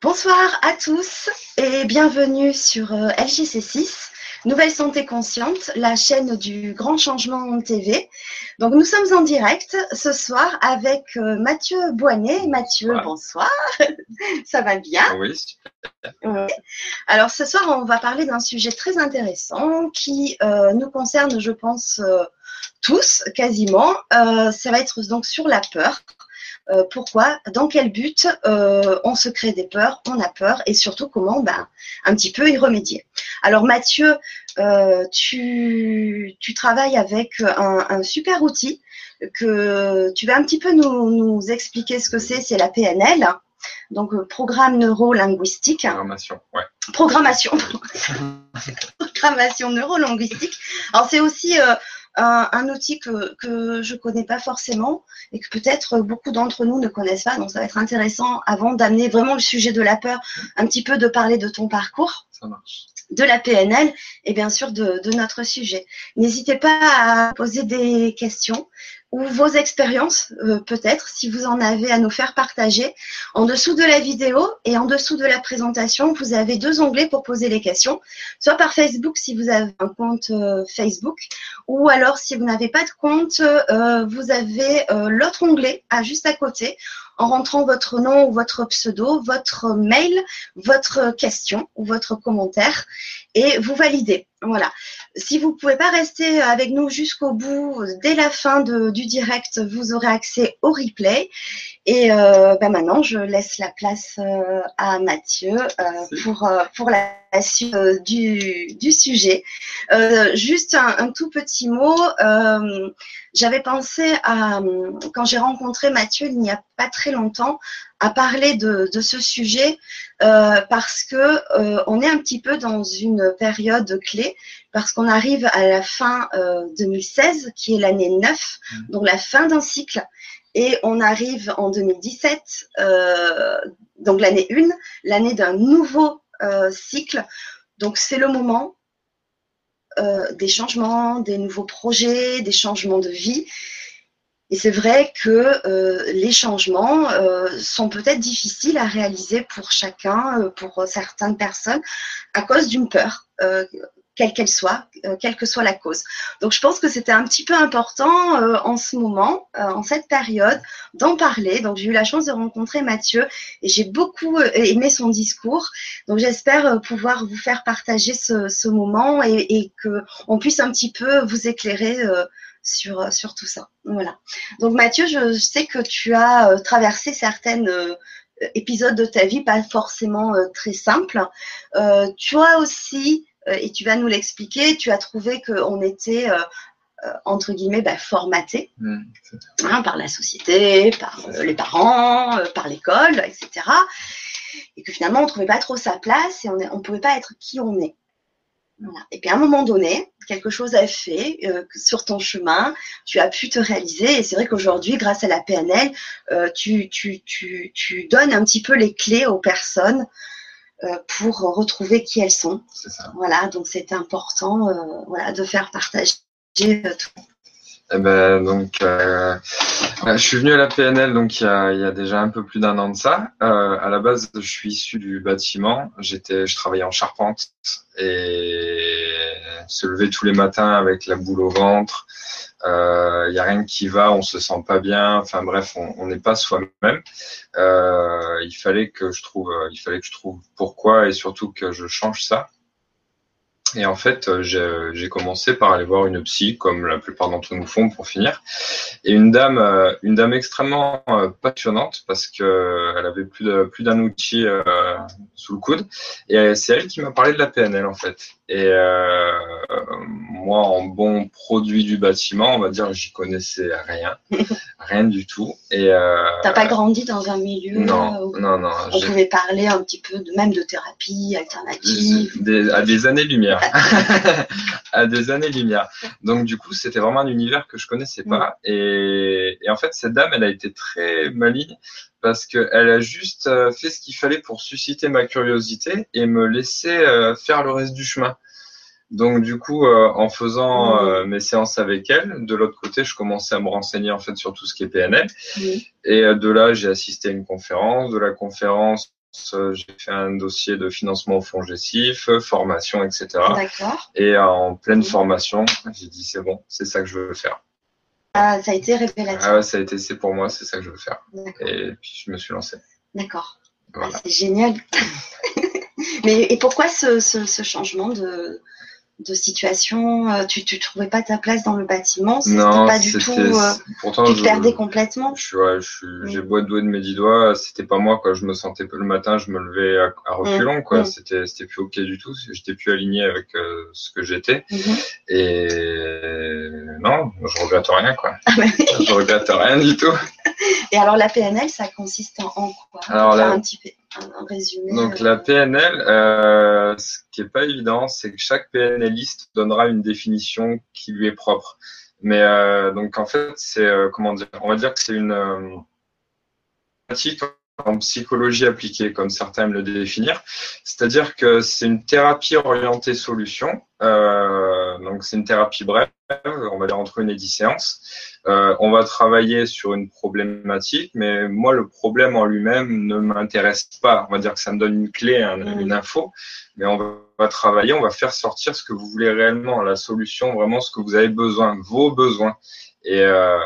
Bonsoir à tous et bienvenue sur euh, LGC6, Nouvelle Santé Consciente, la chaîne du Grand Changement TV. Donc nous sommes en direct ce soir avec euh, Mathieu Boinet. Mathieu, bonsoir. Ça va bien? Oui. Alors ce soir, on va parler d'un sujet très intéressant qui euh, nous concerne, je pense, tous quasiment. ça va être donc sur la peur. Euh, pourquoi, dans quel but euh, on se crée des peurs, on a peur et surtout comment ben, un petit peu y remédier. Alors Mathieu, euh, tu, travailles avec un, super outil que tu vas un petit peu nous, expliquer ce que c'est, c'est la PNL. Donc, programme neuro-linguistique. Programmation, ouais. Programmation. Programmation neuro-linguistique. Alors, c'est aussi un, outil que, que je ne connais pas forcément et que peut-être beaucoup d'entre nous ne connaissent pas. Donc, ça va être intéressant avant d'amener vraiment le sujet de la peur, un petit peu de parler de ton parcours. De la PNL et bien sûr de, de notre sujet. N'hésitez pas à poser des questions ou vos expériences, euh, peut-être, si vous en avez à nous faire partager. En dessous de la vidéo et en dessous de la présentation, vous avez deux onglets pour poser les questions, soit par Facebook si vous avez un compte euh, Facebook, ou alors si vous n'avez pas de compte, euh, vous avez l'autre onglet à juste à côté en rentrant votre nom ou votre pseudo, votre mail, votre question ou votre commentaire et vous validez. Voilà. Si vous ne pouvez pas rester avec nous jusqu'au bout, dès la fin du direct, vous aurez accès au replay. Et euh, ben maintenant, je laisse la place euh, à Mathieu euh, pour, pour la du, du sujet. juste un, un, tout petit mot. J'avais pensé à, quand j'ai rencontré Mathieu il n'y a pas très longtemps, à parler de, de ce sujet euh, parce que euh, on est un petit peu dans une période clé parce qu'on arrive à la fin euh, 2016 qui est l'année 9, mmh. donc la fin d'un cycle et on arrive en 2017 euh, donc l'année 1, l'année d'un nouveau euh, cycle. Donc c'est le moment euh, des changements, des nouveaux projets, des changements de vie. Et c'est vrai que euh, les changements euh, sont peut-être difficiles à réaliser pour chacun, pour certaines personnes, à cause d'une peur quelle qu'elle soit, euh, quelle que soit la cause. Donc je pense que c'était un petit peu important euh, en ce moment, euh, en cette période, d'en parler. Donc j'ai eu la chance de rencontrer Mathieu et j'ai beaucoup aimé son discours. Donc j'espère pouvoir vous faire partager ce, moment et, et que on puisse un petit peu vous éclairer sur, sur tout ça. Voilà. Donc Mathieu, je, sais que tu as traversé certaines épisodes de ta vie pas forcément très simples. tu as aussi euh, et tu vas nous l'expliquer, tu as trouvé qu'on était euh, euh, entre guillemets bah, formaté mmh, hein, par la société, par les parents, par l'école, etc. Et que finalement on ne trouvait pas trop sa place et on ne pouvait pas être qui on est. Et puis à un moment donné, quelque chose a fait sur ton chemin, tu as pu te réaliser. Et c'est vrai qu'aujourd'hui, grâce à la PNL, tu, tu, tu, tu, donnes un petit peu les clés aux personnes euh, pour retrouver qui elles sont. Ça. Voilà, donc c'est important euh, voilà, de faire partager euh, tout. Eh ben, donc, je suis venu à la PNL donc il y a, il y a déjà un peu plus d'un an de ça. à la base, je suis issu du bâtiment. J'étais, je travaillais en charpente et se lever tous les matins avec la boule au ventre, il euh, y a rien qui va, on se sent pas bien. Enfin bref, on n'est pas soi-même. Euh, il fallait que je trouve, il fallait que je trouve pourquoi et surtout que je change ça. Et en fait, euh, j'ai commencé par aller voir une psy, comme la plupart d'entre nous font pour finir. Et une dame, euh, une dame extrêmement euh, passionnante parce que elle avait plus d'un outil sous le coude. Et c'est elle qui m'a parlé de la PNL en fait. Et moi, en bon produit du bâtiment, on va dire, j'y connaissais rien, rien du tout. Et t'as pas grandi dans un milieu non, où non, non, on pouvait parler un petit peu de, même de thérapie alternative. à des années-lumière. à des années-lumière. Donc du coup, c'était vraiment un univers que je connaissais pas. Mm. Et, en fait, cette dame, elle a été très maligne parce qu'elle a juste euh, fait ce qu'il fallait pour susciter ma curiosité et me laisser euh, faire le reste du chemin. Donc du coup, euh, en faisant mm. mes séances avec elle, de l'autre côté, je commençais à me renseigner en fait sur tout ce qui est PNL. Mm. Et de là, j'ai assisté à une conférence. De la conférence, j'ai fait un dossier de financement au fonds GESIF, formation, etc. D'accord. Et en pleine formation, j'ai dit c'est bon, c'est ça que je veux faire. Ah, ça a été révélateur. Ah ouais, ça a été, c'est pour moi, c'est ça que je veux faire. Et puis je me suis lancé. D'accord. Ah, c'est génial. Mais et pourquoi ce, ce, ce changement de, de situation euh, Tu ne trouvais pas ta place dans le bâtiment C'était pas du tout. euh, Pourtant, tu te je- perdais complètement Je ouais, Mm. j'ai beau être doué de mes dix doigts, c'était pas moi, quoi. Je me sentais, le matin, je me levais à, à reculons, quoi. Mm. C'était, c'était plus ok du tout. J'étais plus aligné avec euh, ce que j'étais. Mhm. Et non, je regrette rien, quoi. Ah ouais. Je regrette rien du tout. Et alors la PNL, ça consiste en, quoi? Alors, Faire la- un petit peu, un, un résumé. Donc euh, la PNL, euh, ce qui est pas évident, c'est que chaque PNListe donnera une définition qui lui est propre. Mais euh, donc en fait, c'est comment dire On va dire que c'est une pratique en psychologie appliquée, comme certains aiment le définir. C'est-à-dire que c'est une thérapie orientée solution. Euh, donc c'est une thérapie brève, on va dire entre une et dix séances. Euh, on va travailler sur une problématique, mais moi le problème en lui-même ne m'intéresse pas. On va dire que ça me donne une clé, un- une info, mais on va, travailler, on va faire sortir ce que vous voulez réellement, la solution, vraiment ce que vous avez besoin, vos besoins. Et euh,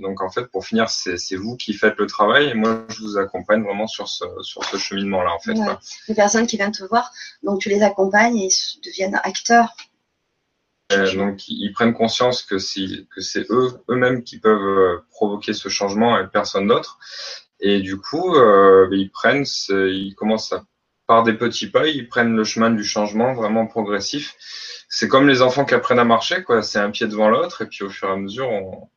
donc en fait, pour finir, c'est vous qui faites le travail et moi je vous accompagne vraiment sur ce sur ce cheminement-là en fait. Ouais. les personnes qui viennent te voir, donc tu les accompagnes et ils deviennent acteurs. Euh, donc ils prennent conscience que c'est que c'est eux eux-mêmes qui peuvent euh, provoquer ce changement et personne d'autre. Et du coup, euh, ils prennent, ils commencent à, par des petits pas, ils prennent le chemin du changement vraiment progressif. C'est comme les enfants qui apprennent à marcher, quoi. C'est un pied devant l'autre et puis au fur et à mesure, on,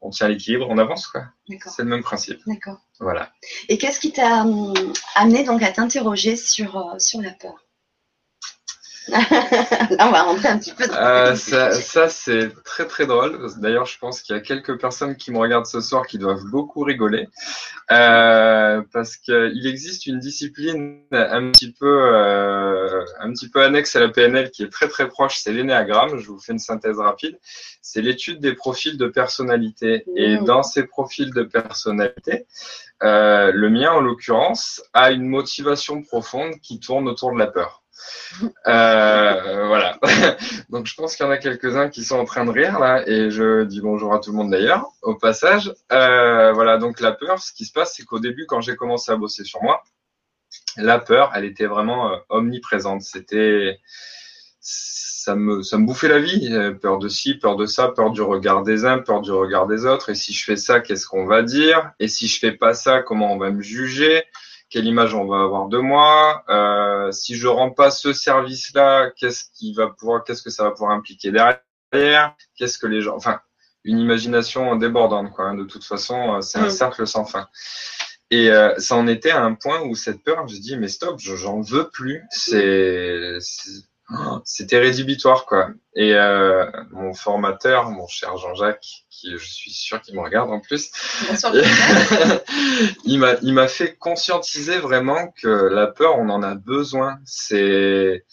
on tient l'équilibre, on avance, quoi. C'est le même principe. D'accord. Voilà. Et qu'est-ce qui t'a hum, amené donc à t'interroger sur, euh, sur la peur? Là, on va rentrer un petit peu dans Euh, ça, ça c'est très très drôle. D'ailleurs, je pense qu'il y a quelques personnes qui me regardent ce soir qui doivent beaucoup rigoler euh, parce qu'il existe une discipline un petit peu euh, un petit peu annexe à la PNL qui est très très proche. C'est l'énéagramme. Je vous fais une synthèse rapide. C'est l'étude des profils de personnalité et Mmh. dans ces profils de personnalité, euh, le mien en l'occurrence a une motivation profonde qui tourne autour de la peur. Euh, voilà. Donc je pense qu'il y en a quelques-uns qui sont en train de rire là, et je dis bonjour à tout le monde d'ailleurs au passage. Euh, voilà. Donc la peur, ce qui se passe, c'est qu'au début, quand j'ai commencé à bosser sur moi, la peur, elle était vraiment euh, omniprésente. C'était ça me, ça me bouffait la vie. Peur de ci, peur de ça, peur du regard des uns, peur du regard des autres. Et si je fais ça, qu'est-ce qu'on va dire? Et si je fais pas ça, comment on va me juger? Quelle image on va avoir de moi Euh, Si je rends pas ce service-là, qu'est-ce qui va pouvoir, qu'est-ce que ça va pouvoir impliquer derrière? Qu'est-ce que les gens, enfin, une imagination débordante, quoi. hein. De toute façon, euh, c'est un Mm. cercle sans fin. Et euh, ça en était à un point où cette peur, je dis mais stop, je- j'en veux plus. C'est c'était rédhibitoire quoi. Et euh, mon formateur, mon cher Jean-Jacques, qui je suis sûr qu'il me regarde en plus, il m'a il m'a fait conscientiser vraiment que la peur, on en a besoin. C'est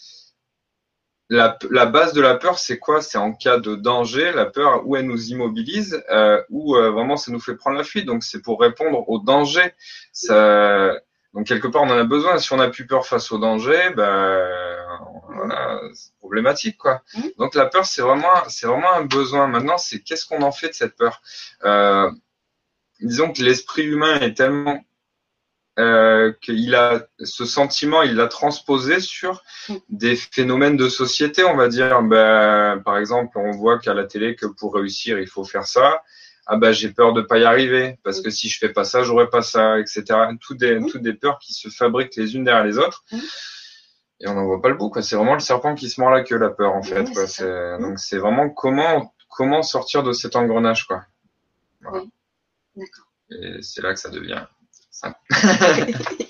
la, la base de la peur, c'est quoi? C'est en cas de danger, la peur, où elle nous immobilise, euh, où euh, vraiment ça nous fait prendre la fuite. Donc c'est pour répondre au danger. Ça, donc quelque part, on en a besoin. Si on n'a plus peur face au danger, ben voilà, c'est problématique quoi. Mhm. Donc la peur, c'est vraiment, c'est vraiment un besoin. Maintenant, c'est qu'est-ce qu'on en fait de cette peur? Euh, Disons que l'esprit humain est tellement euh, qu'il a ce sentiment, il l'a transposé sur des phénomènes de société, on va dire. Ben, par exemple, on voit qu'à la télé que pour réussir, il faut faire ça. Ah ben j'ai peur de pas y arriver parce que si je fais pas ça, j'aurai pas ça, etc. Tout des, toutes des peurs qui se fabriquent les unes derrière les autres. Et on n'en voit pas le bout. quoi. C'est vraiment le serpent qui se mord la queue, la peur en fait. Oui, quoi. c'est ça. C'est-. Donc c'est vraiment comment comment sortir de cet engrenage quoi. Voilà. D'accord. Et c'est là que ça devient simple.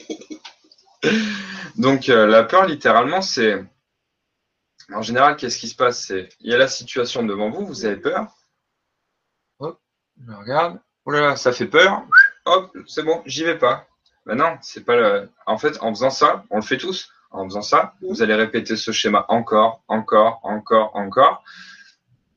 Donc euh, la peur, littéralement, c'est en général, qu'est-ce qui se passe? C'est il y a la situation devant vous, vous avez peur. Hop, je regarde. Oh là là, ça fait peur. Hop, c'est bon, j'y vais pas. Ben non, c'est pas le. En fait, en faisant ça, on le fait tous. En faisant ça, vous allez répéter ce schéma encore, encore, encore, encore.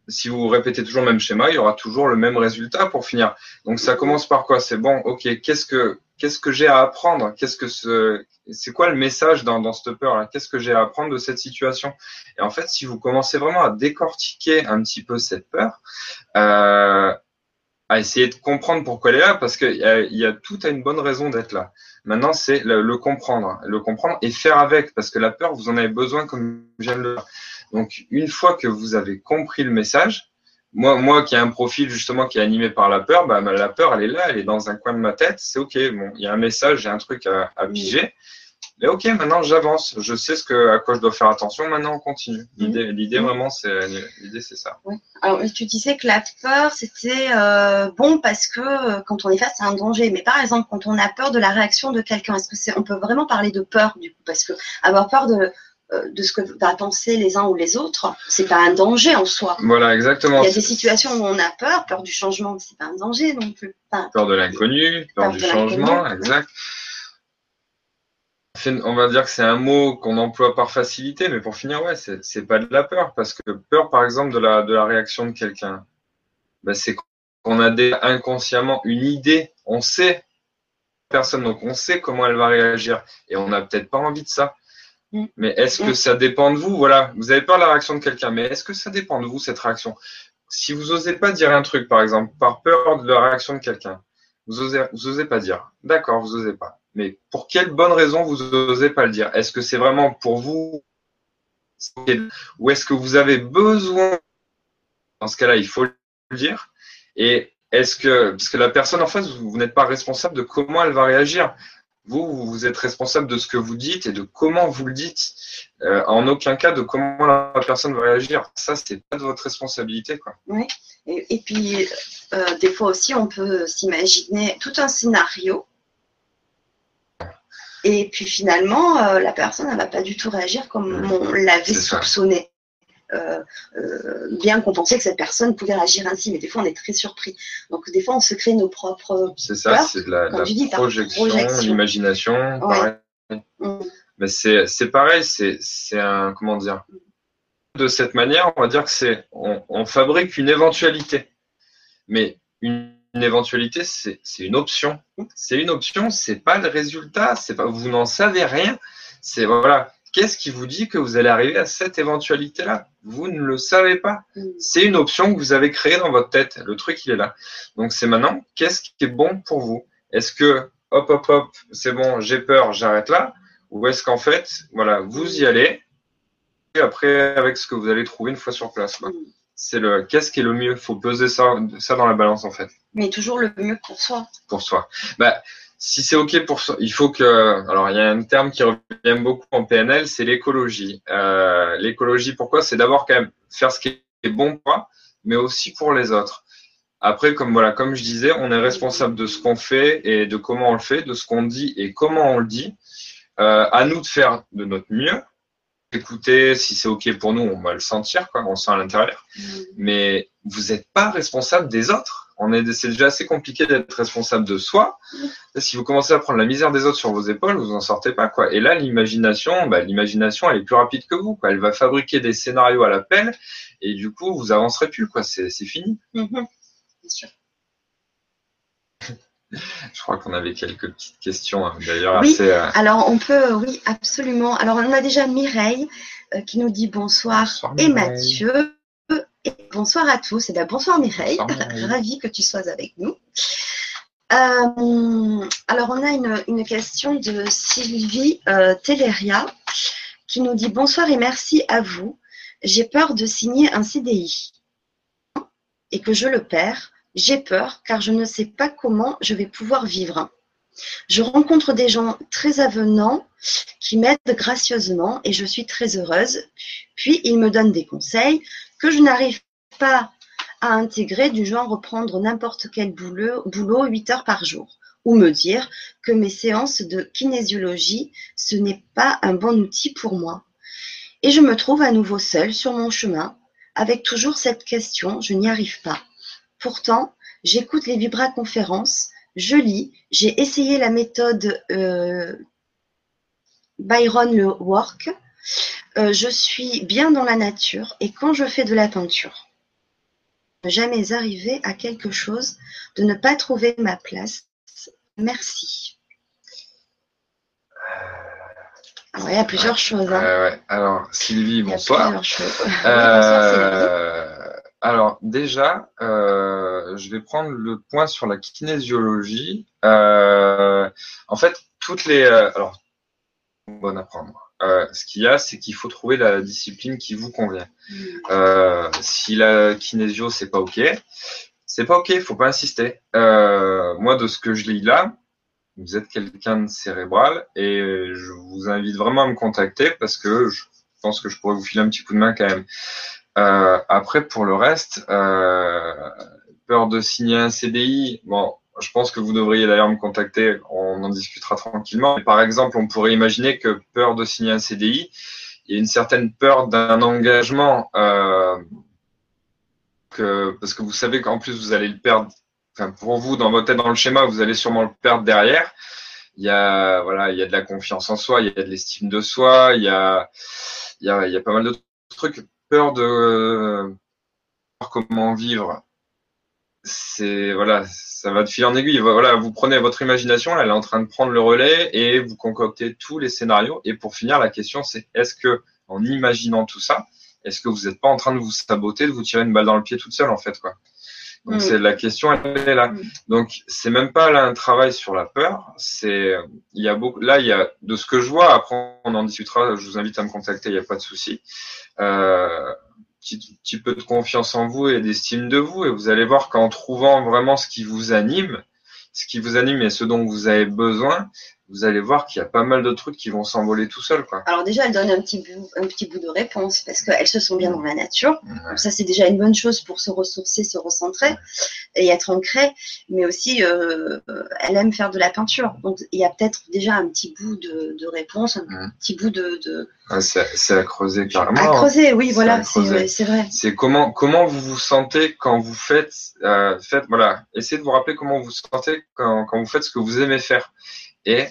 Si vous répétez toujours le même schéma, il y aura toujours le même résultat pour finir. Donc ça commence par quoi? C'est bon, ok, qu'est-ce que qu'est-ce que j'ai à apprendre? Qu'est-ce que ce, c'est quoi le message dans, dans cette peur là? Qu'est-ce que j'ai à apprendre de cette situation? Et en fait, si vous commencez vraiment à décortiquer un petit peu cette peur, euh, à essayer de comprendre pourquoi elle est là, parce qu'il y, a, y a tout à une bonne raison d'être là. Maintenant, c'est le, le, comprendre, le comprendre et faire avec, parce que la peur, vous en avez besoin, comme de le dire. Donc, une fois que vous avez compris le message, moi, moi qui ai un profil justement qui est animé par la peur, bah, la peur, elle est là, elle est dans un coin de ma tête. C'est ok, bon, il y a un message, j'ai un truc à, à piger. Mais ok, maintenant j'avance, je sais ce que à quoi je dois faire attention. Maintenant, on continue. L'idée, l'idée vraiment, c'est l'idée, c'est ça. Oui. Alors, tu disais que la peur, c'était euh, bon parce que euh, quand on est face à un danger. Mais par exemple, quand on a peur de la réaction de quelqu'un, est-ce que c'est, on peut vraiment parler de peur du coup? Parce que avoir peur de euh, de ce que va penser les uns ou les autres, c'est pas un danger en soi. Voilà, exactement. Il y a des situations où on a peur, peur du changement, c'est pas un danger non plus. peur de l'inconnu, peur, peur, du changement, exact. On va dire que c'est un mot qu'on emploie par facilité, mais pour finir, ouais, c'est pas de la peur, parce que peur, par exemple, de la, de la réaction de quelqu'un, ben c'est qu'on a des, inconsciemment une idée, on sait personne, donc on sait comment elle va réagir, et on n'a peut-être pas envie de ça. Mm. Mais est-ce que mm. ça dépend de vous? Voilà, vous avez peur de la réaction de quelqu'un, mais est-ce que ça dépend de vous, cette réaction? Si vous osez pas dire un truc, par exemple, par peur de la réaction de quelqu'un, vous osez, vous osez pas dire. D'accord, vous osez pas. Mais pour quelle bonne raison vous osez pas le dire? Est-ce que c'est vraiment pour vous? Ou est-ce que vous avez besoin? Dans ce cas-là, il faut le dire. Et est-ce que, parce que la personne en face, vous n'êtes pas responsable de comment elle va réagir. Vous, vous êtes responsable de ce que vous dites et de comment vous le dites. Euh, en aucun cas de comment la personne va réagir. Ça, c'est pas de votre responsabilité, quoi. Oui. Et, et puis, euh, des fois aussi, on peut s'imaginer tout un scénario. Et puis finalement, euh, la personne, elle va pas du tout réagir comme on l'avait soupçonné. Euh, euh, bien qu'on pensait que cette personne pouvait réagir ainsi, mais des fois on est très surpris. Donc des fois on se crée nos propres. C'est ça, c'est de la, la projection, l'imagination, mm. Mais c'est, pareil, c'est, c'est un comment dire. De cette manière, on va dire que c'est on, on fabrique une éventualité, mais une, une éventualité, c'est, une option. C'est une option, c'est pas le résultat, c'est pas vous n'en savez rien. C'est voilà, qu'est-ce qui vous dit que vous allez arriver à cette éventualité-là? Vous ne le savez pas. Mm. C'est une option que vous avez créée dans votre tête. Le truc, il est là. Donc, c'est maintenant, qu'est-ce qui est bon pour vous? Est-ce que, hop, hop, hop, c'est bon, j'ai peur, j'arrête là? Ou est-ce qu'en fait, voilà, vous y allez, et après, avec ce que vous allez trouver une fois sur place. Mm. C'est le qu'est-ce qui est le mieux? Faut peser ça, ça dans la balance, en fait. Mais toujours le mieux pour soi. Pour soi. Bah, si c'est OK pour ça, il faut que. Alors, il y a un terme qui revient beaucoup en PNL, c'est l'écologie. Euh, l'écologie, pourquoi? C'est d'abord quand même faire ce qui est bon pour mais aussi pour les autres. Après, comme voilà, comme je disais, on est responsable de ce qu'on fait et de comment on le fait, de ce qu'on dit et comment on le dit. Euh, à nous de faire de notre mieux. Écoutez, si c'est OK pour nous, on va le sentir, quoi, on sent à l'intérieur. Mm. Mais vous n'êtes pas responsable des autres on est, c'est déjà assez compliqué d'être responsable de soi. Si vous commencez à prendre la misère des autres sur vos épaules, vous en sortez pas, quoi. Et là, l'imagination, bah, l'imagination, elle est plus rapide que vous, quoi. Elle va fabriquer des scénarios à la pelle, et du coup, vous avancerez plus, quoi. C'est, fini. Mm-hmm. sûr. Je crois qu'on avait quelques petites questions, hein, d'ailleurs. Oui, assez, euh, alors on peut, oui, absolument. Alors on a déjà Mireille euh, qui nous dit bonsoir, bonsoir et Mathieu bonsoir à tous. Et bien, bonsoir Mireille, ravie que tu sois avec nous. Euh, alors, on a une, question de Sylvie euh, Telleria qui nous dit bonsoir et merci à vous. J'ai peur de signer un CDI et que je le perds. J'ai peur car je ne sais pas comment je vais pouvoir vivre. Je rencontre des gens très avenants qui m'aident gracieusement et je suis très heureuse. Puis ils me donnent des conseils que je n'arrive pas à intégrer du genre reprendre n'importe quel boulot, boulot 8 heures par jour ou me dire que mes séances de kinésiologie, ce n'est pas un bon outil pour moi. Et je me trouve à nouveau seule sur mon chemin avec toujours cette question, je n'y arrive pas. Pourtant, j'écoute les vibra-conférences, je lis, j'ai essayé la méthode euh, Byron le Work, euh, je suis bien dans la nature et quand je fais de la peinture, ne jamais arriver à quelque chose, de ne pas trouver ma place. Merci. Il y a plusieurs choses. Hein. Euh, ouais. Alors, Sylvie, bonsoir. Sylvie. Euh, alors déjà, je vais prendre le point sur la kinésiologie. Euh, en fait, toutes les, euh, alors, bon à prendre. Euh, ce qu'il y a, c'est qu'il faut trouver la discipline qui vous convient. Mm. Euh, si la kinésio c'est pas ok, c'est pas ok, faut pas insister. Euh, moi, de ce que je lis là, vous êtes quelqu'un de cérébral et je vous invite vraiment à me contacter parce que je pense que je pourrais vous filer un petit coup de main quand même. Euh, après, pour le reste, euh, peur de signer un CDI, bon, je pense que vous devriez d'ailleurs me contacter, on en discutera tranquillement. Par exemple, on pourrait imaginer que peur de signer un CDI, il y a une certaine peur d'un engagement, euh, parce que vous savez qu'en plus vous allez le perdre, enfin pour vous dans votre tête, dans le schéma, vous allez sûrement le perdre derrière. Il y a voilà, il y a de la confiance en soi, il y a de l'estime de soi, il y a, il y a, il y a pas mal de trucs. Peur de euh, comment vivre, c'est voilà, ça va de fil en aiguille. Voilà, vous prenez votre imagination, elle est en train de prendre le relais et vous concoctez tous les scénarios. Et pour finir, la question c'est est-ce que en imaginant tout ça, est-ce que vous n'êtes pas en train de vous saboter, de vous tirer une balle dans le pied toute seule en fait quoi? Donc Mm. c'est la question, elle est là. Mm. Donc c'est même pas là un travail sur la peur. C'est il y a beaucoup. Là il y a de ce que je vois. Après on en discutera. Je vous invite à me contacter. Il n'y a pas de souci. Euh, petit, petit peu de confiance en vous et d'estime de vous. Et vous allez voir qu'en trouvant vraiment ce qui vous anime, ce qui vous anime et ce dont vous avez besoin, vous allez voir qu'il y a pas mal de trucs qui vont s'envoler tout seul quoi. Alors déjà, elle donne un petit bout, un petit bout de réponse parce qu'elles se sont bien dans la nature. Ouais. Donc ça, c'est déjà une bonne chose pour se ressourcer, se recentrer et être ancré. Mais aussi, euh, elle aime faire de la peinture. Donc il y a peut-être déjà un petit bout de, de réponse, un Ouais. petit bout de, de... Ouais, c'est à creuser carrément. à creuser. Oui, voilà, c'est vrai. C'est comment comment vous vous sentez quand vous faites euh, faites voilà essayez de vous rappeler comment vous vous sentez quand, quand vous faites ce que vous aimez faire et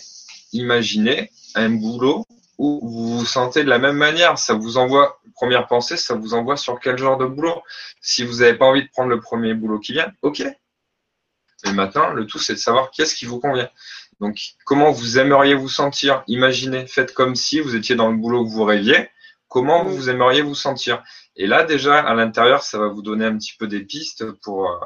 imaginez un boulot où vous vous sentez de la même manière. Ça vous envoie première pensée ça vous envoie sur quel genre de boulot? Si vous n'avez pas envie de prendre le premier boulot qui vient ok. Mais maintenant le tout c'est de savoir qu'est-ce qui vous convient. Donc comment vous aimeriez vous sentir? Imaginez faites comme si vous étiez dans le boulot que vous rêviez. Comment Mm. vous aimeriez vous sentir? Et là, déjà, à l'intérieur, ça va vous donner un petit peu des pistes pour, euh,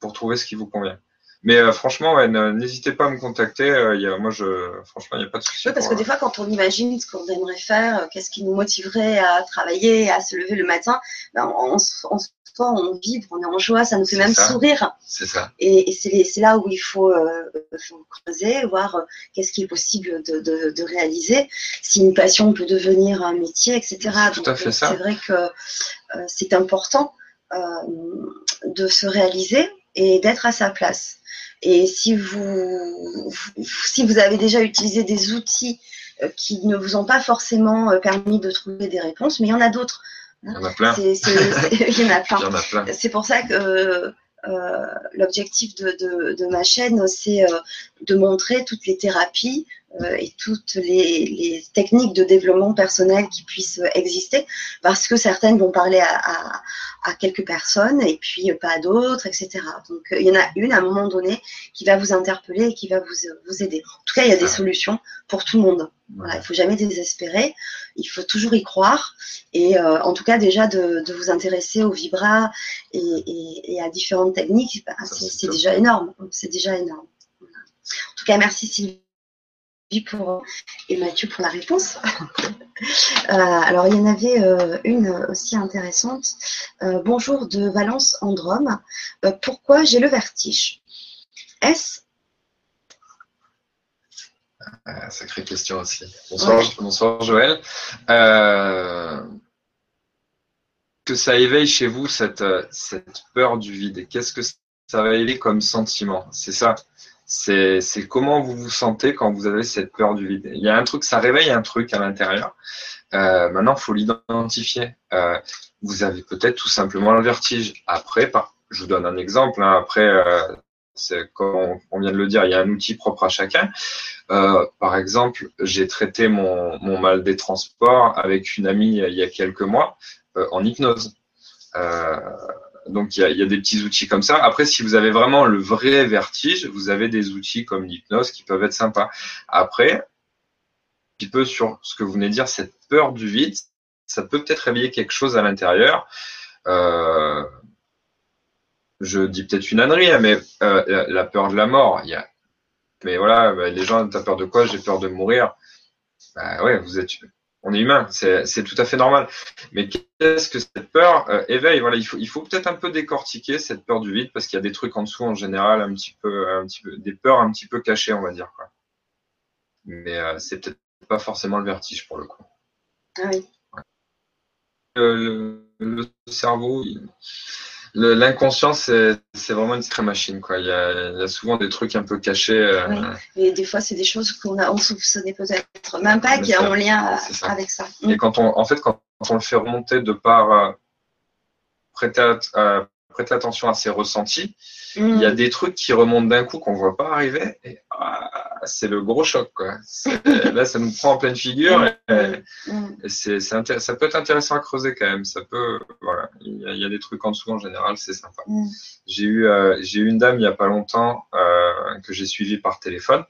pour trouver ce qui vous convient. Mais euh, franchement, ouais, n'hésitez pas à me contacter. euh, il y a, moi, je, franchement, il n'y a pas de souci. Oui, parce que des fois, quand on imagine ce qu'on aimerait faire, euh, qu'est-ce qui nous motiverait à travailler, à se lever le matin, ben, on, on, se- on, on vibre, on est en joie, ça nous fait même ça. sourire. C'est ça. Et, et c'est là où il faut, euh, faut creuser, voir qu'est-ce qui est possible de, de, de réaliser, si une passion peut devenir un métier, etc. C'est tout Donc, à fait ça. C'est vrai que c'est important de se réaliser et d'être à sa place. Et si vous, si vous avez déjà utilisé des outils euh, qui ne vous ont pas forcément euh, permis de trouver des réponses, mais il y en a d'autres. Il y en a plein. C'est- pour ça que euh, l'objectif de, de, de ma chaîne, c'est euh, de montrer toutes les thérapies et toutes les, les techniques de développement personnel qui puissent exister, parce que certaines vont parler à, à, à quelques personnes et puis pas à d'autres, etc. Donc euh, il y en a une à un moment donné qui va vous interpeller et qui va vous, vous aider. En tout cas, il y a des solutions pour tout le monde. Voilà, il faut jamais désespérer, il faut toujours y croire et euh, en tout cas déjà de, de vous intéresser au vibra et, et, et à différentes techniques, bah, c'est déjà énorme, c'est déjà énorme. Voilà. En tout cas, merci Sylvie pour et Mathieu pour la réponse. Euh, alors il y en avait euh, une aussi intéressante. Euh, bonjour de Valence en Drôme. Euh, pourquoi j'ai le vertige? Est-ce Euh, sacrée question aussi. Bonsoir, bonsoir Joël. Que ça éveille chez vous cette, cette peur du vide? Qu'est-ce que ça va éveiller comme sentiment? C'est ça. C'est comment vous vous sentez quand vous avez cette peur du vide. Il y a un truc, ça réveille un truc à l'intérieur. Euh, maintenant, il faut l'identifier. Euh, vous avez peut-être tout simplement le vertige. Après, je vous donne un exemple. hein. après, euh, comme on, vient de le dire, il y a un outil propre à chacun. Euh, par exemple, j'ai traité mon, mal des transports avec une amie il y a quelques mois euh, en hypnose. Donc il y, a, y a des petits outils comme ça. Après, si vous avez vraiment le vrai vertige, vous avez des outils comme l'hypnose qui peuvent être sympas. Après, petit peu sur ce que vous venez de dire, cette peur du vide. Ça peut peut-être réveiller quelque chose à l'intérieur. Euh, je dis peut-être une ânerie, hein, mais euh, la peur de la mort, il y a. Mais voilà, bah, les gens, t'as peur de quoi? J'ai peur de mourir. Bah ouais, vous êtes, on est humain, c'est tout à fait normal. Mais qu'est-ce que cette peur euh, éveille? Voilà, il faut, il faut peut-être un peu décortiquer cette peur du vide parce qu'il y a des trucs en dessous en général, un petit peu, un petit peu, des peurs un petit peu cachées, on va dire quoi. Mais euh, c'est peut-être pas forcément le vertige pour le coup. Ah oui. le, cerveau, L'inconscient, c'est vraiment une sacrée machine. Quoi. Il, y a, souvent des trucs un peu cachés. Euh, Et des fois, c'est des choses qu'on a on soupçonnait peut-être même pas, qui ont en lien avec ça. Et quand on, en fait, quand on le fait remonter de par euh, prêter, euh, prêter attention à ses ressentis, il y a mm. des trucs qui remontent d'un coup qu'on voit pas arriver. Et ah, c'est le gros choc. Quoi. Là, ça nous prend en pleine figure. Et, mm. c'est, ça peut être intéressant à creuser quand même. Ça peut, voilà, il y, a, des trucs en dessous en général, c'est sympa. Mm. J'ai eu, euh, j'ai eu une dame il y a pas longtemps euh, que j'ai suivie par téléphone.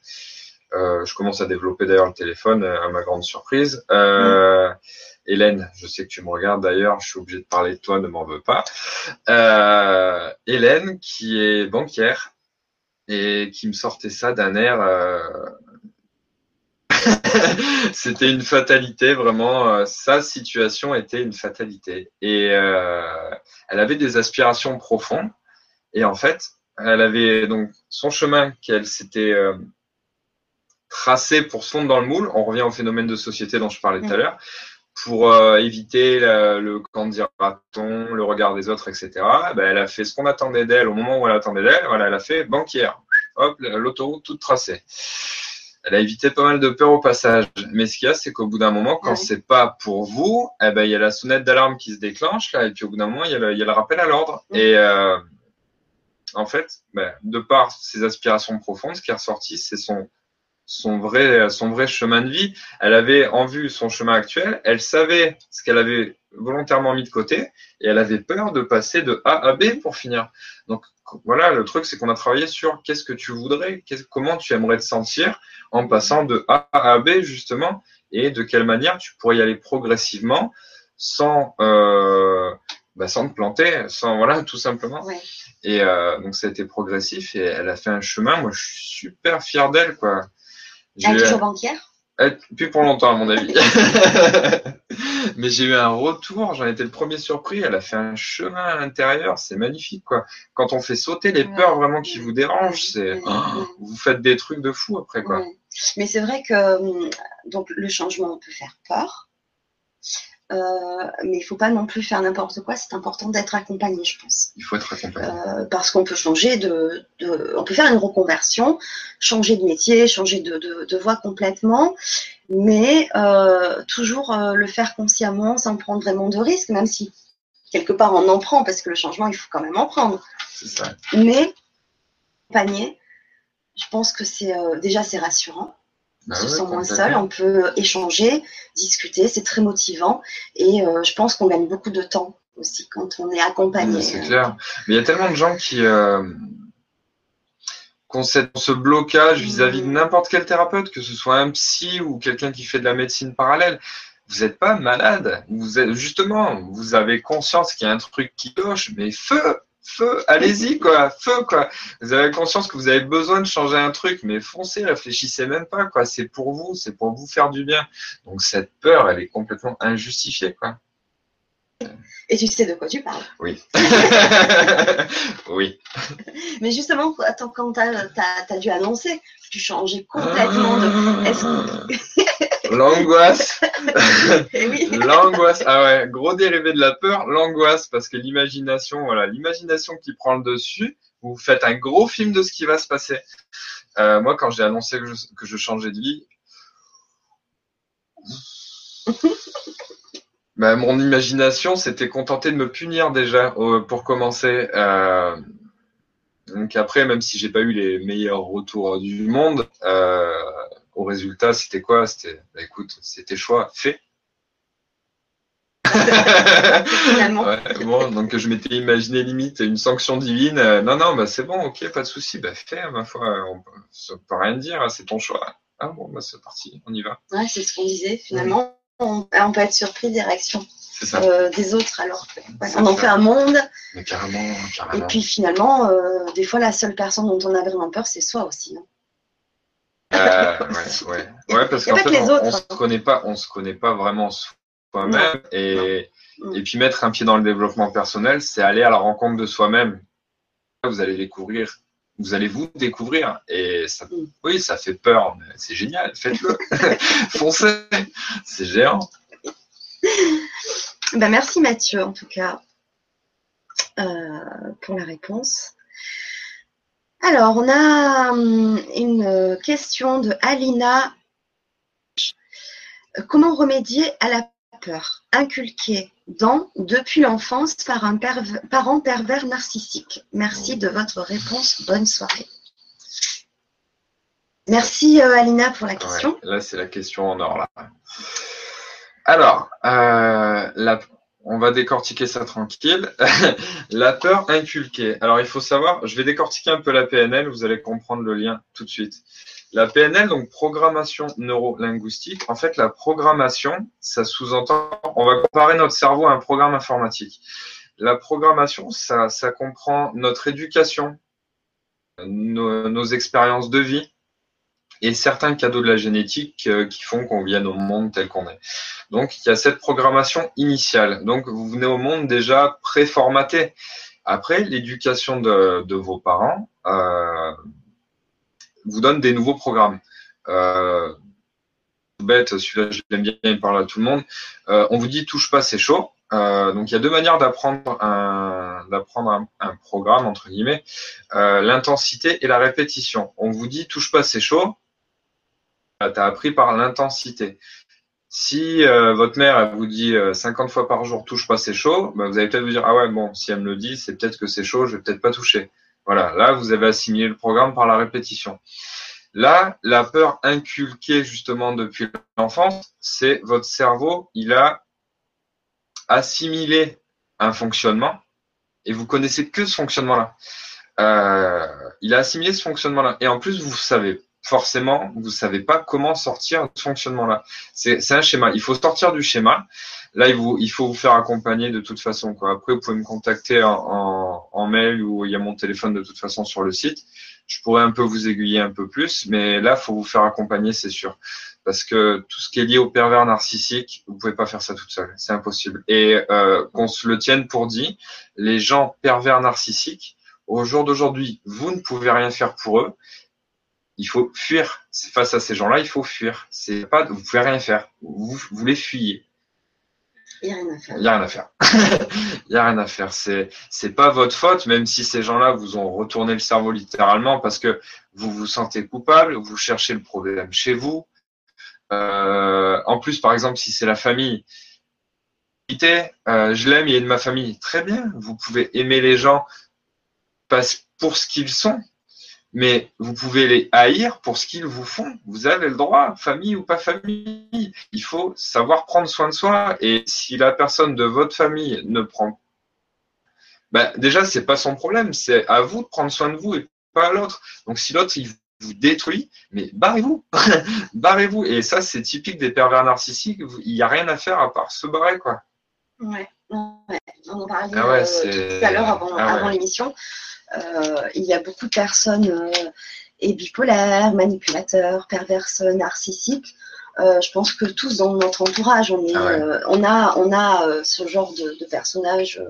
Euh, je commence à développer d'ailleurs le téléphone à ma grande surprise. Euh, Hélène, je sais que tu me regardes d'ailleurs, je suis obligé de parler de toi, ne m'en veux pas. Euh, Hélène, qui est banquière et qui me sortait ça d'un air. Euh, C'était une fatalité, vraiment. Euh, sa situation était une fatalité. Et euh, elle avait des aspirations profondes. Et en fait, elle avait donc son chemin qu'elle s'était tracé pour se fondre dans le moule. On revient au phénomène de société dont je parlais tout à l'heure pour euh, éviter le quand dira-t-on, le regard des autres, etc. Ben, elle a fait ce qu'on attendait d'elle au moment où elle attendait d'elle. Voilà, elle a fait banquière. Hop, l'autoroute toute tracée. Elle a évité pas mal de peur au passage. Mais ce qu'il y a, c'est qu'au bout d'un moment, quand c'est pas pour vous, eh ben, il y a la sonnette d'alarme qui se déclenche, là, et puis au bout d'un moment, il y, a le, il y a le rappel à l'ordre. Et euh, en fait, ben, de par ses aspirations profondes, ce qui est ressorti, c'est son son vrai, son vrai chemin de vie. Elle avait en vue son chemin actuel. Elle savait ce qu'elle avait volontairement mis de côté et elle avait peur de passer de A à B pour finir. Donc voilà, le truc, c'est qu'on a travaillé sur qu'est-ce que tu voudrais, comment tu aimerais te sentir en passant de A à B justement et de quelle manière tu pourrais y aller progressivement sans euh, bah, sans te planter, sans voilà, tout simplement. Et euh, donc ça a été progressif et elle a fait un chemin. Moi, je suis super fier d'elle, quoi. Elle est toujours banquière Plus pour longtemps, à mon avis. Mais j'ai eu un retour, j'en étais le premier surpris. Elle a fait un chemin à l'intérieur, c'est magnifique, quoi. Quand on fait sauter les peurs vraiment qui vous dérangent, c'est oh, vous faites des trucs de fou après, quoi. Mais c'est vrai que hum, donc le changement peut faire peur. Euh, mais il faut pas non plus faire n'importe quoi. C'est important d'être accompagné, je pense. Il faut être accompagné. Euh, parce qu'on peut changer de, de, on peut faire une reconversion, changer de métier, changer de, de, de voie complètement, mais euh, toujours euh, le faire consciemment, sans prendre vraiment de risques, même si quelque part on en prend, parce que le changement, il faut quand même en prendre. C'est ça. Mais accompagner, je pense que c'est euh, déjà c'est rassurant bah se sent moins seul, on peut échanger, discuter, c'est très motivant et euh, je pense qu'on gagne beaucoup de temps aussi quand on est accompagné. c'est clair. Mais il y a tellement de gens qui euh, ont ce blocage vis-à-vis de n'importe quel thérapeute, que ce soit un psy ou quelqu'un qui fait de la médecine parallèle. Vous n'êtes pas malade. Vous êtes justement, vous avez conscience qu'il y a un truc qui cloche, mais feu, feu, allez-y quoi, feu quoi. Vous avez conscience que vous avez besoin de changer un truc, mais foncez, réfléchissez même pas quoi. C'est pour vous, c'est pour vous faire du bien. Donc cette peur, elle est complètement injustifiée quoi. Et tu sais de quoi tu parles. Oui. oui. Mais justement, attends, quand tu as, dû annoncer, tu changeais complètement de. L'angoisse. Eh l'angoisse. Ah ouais, gros dérivé de la peur, l'angoisse, parce que l'imagination, voilà, l'imagination qui prend le dessus, vous faites un gros film de ce qui va se passer. Euh, moi, quand j'ai annoncé que je, que je changeais de vie, bah, mon imagination s'était contentée de me punir déjà pour commencer. Euh, donc après, même si j'ai pas eu les meilleurs retours du monde, euh, au résultat, c'était quoi? C'était, bah, écoute, c'était choix fait. ouais, bon, donc je m'étais imaginé limite une sanction divine. Euh, non, non, bah c'est bon, ok, pas de souci, bah fais, ma foi, on, ça peut rien dire, c'est ton choix. Ah bon, bah c'est parti, on y va. Ouais, c'est ce qu'on disait. Finalement, on, peut être surpris des réactions des autres. Alors, on en fait un monde. Mais carrément, carrément. Et puis finalement, des fois, la seule personne dont on a vraiment peur, c'est soi aussi. Hein. Euh, ouais, ouais. parce qu'en fait, on, ne se connaît pas, on se connaît pas vraiment soi-même et, et puis mettre un pied dans le développement personnel, c'est aller à la rencontre de soi-même. Vous allez découvrir, vous allez vous découvrir et ça, mm. oui, ça fait peur, mais c'est génial, faites-le, foncez, c'est géant. Ben, merci Mathieu en tout cas euh, pour la réponse. Alors, on a hum, une question de Alina. Comment remédier à la peur inculquée dans, depuis l'enfance par un parent pervers narcissique? Merci de votre réponse. Bonne soirée. Merci euh, Alina pour la question. là, c'est la question en or. Là. Alors, euh, la, on va décortiquer ça tranquille. la peur inculquée. Alors, il faut savoir, je vais décortiquer un peu la PNL, vous allez comprendre le lien tout de suite. La PNL, donc programmation neuro-linguistique, en fait, la programmation, ça sous-entend, on va comparer notre cerveau à un programme informatique. La programmation, ça, ça comprend notre éducation, nos expériences de vie, et certains cadeaux de la génétique euh, qui font qu'on vienne au monde tel qu'on est. Donc il y a cette programmation initiale. Donc vous venez au monde déjà préformaté. Après, l'éducation de, vos parents euh, vous donne des nouveaux programmes. Euh, bête, celui-là je l'aime bien, il parle à tout le monde. On vous dit touche pas, c'est chaud. donc il y a deux manières d'apprendre un, programme entre guillemets, l'intensité et la répétition. On vous dit touche pas, c'est chaud tu as appris par l'intensité. Si euh, votre mère vous dit 50 euh, fois par jour touche pas c'est chaud, bah, vous allez peut-être vous dire ah ouais bon si elle me le dit c'est peut-être que c'est chaud je vais peut-être pas toucher. Voilà là vous avez assimilé le programme par la répétition. Là la peur inculquée justement depuis l'enfance c'est votre cerveau il a assimilé un fonctionnement et vous connaissez que ce fonctionnement là. Euh, il a assimilé ce fonctionnement là et en plus vous savez forcément, vous savez pas comment sortir de ce fonctionnement-là. C'est un schéma. Il faut sortir du schéma. Là, il, vous, il faut vous faire accompagner de toute façon. Quoi. Après, vous pouvez me contacter en, en, mail ou il y a mon téléphone de toute façon sur le site. Je pourrais un peu vous aiguiller un peu plus, mais là, faut vous faire accompagner, c'est sûr. Parce que tout ce qui est lié au pervers narcissique, vous pouvez pas faire ça toute seule. C'est impossible. Et euh, qu'on se le tienne pour dit, les gens pervers narcissiques, au jour d'aujourd'hui, vous ne pouvez rien faire pour eux il faut fuir. Face à ces gens-là, il faut fuir. C'est pas, vous pouvez rien faire. Vous, vous les fuyez. Il n'y a rien à faire. Il n'y a rien à faire. Il n'y a rien à faire. C'est, c'est pas votre faute, même si ces gens-là vous ont retourné le cerveau littéralement parce que vous vous sentez coupable, vous cherchez le problème chez vous. Euh, en plus, par exemple, si c'est la famille, euh, je l'aime, il est de ma famille. Très bien. Vous pouvez aimer les gens pour ce qu'ils sont mais vous pouvez les haïr pour ce qu'ils vous font. Vous avez le droit, famille ou pas famille. Il faut savoir prendre soin de soi. Et si la personne de votre famille ne prend, ben, déjà c'est pas son problème. C'est à vous de prendre soin de vous et pas à l'autre. Donc si l'autre il vous détruit, mais barrez-vous, barrez-vous. Et ça c'est typique des pervers narcissiques. Il n'y a rien à faire à part se barrer quoi. Ouais, ouais. on en parlait ah euh, tout à l'heure avant, ah avant l'émission. Euh, il y a beaucoup de personnes euh, et bipolaires, manipulateurs, perverses, narcissiques. Euh, je pense que tous dans notre entourage, on, est, ah on a, on a ce genre de, de personnages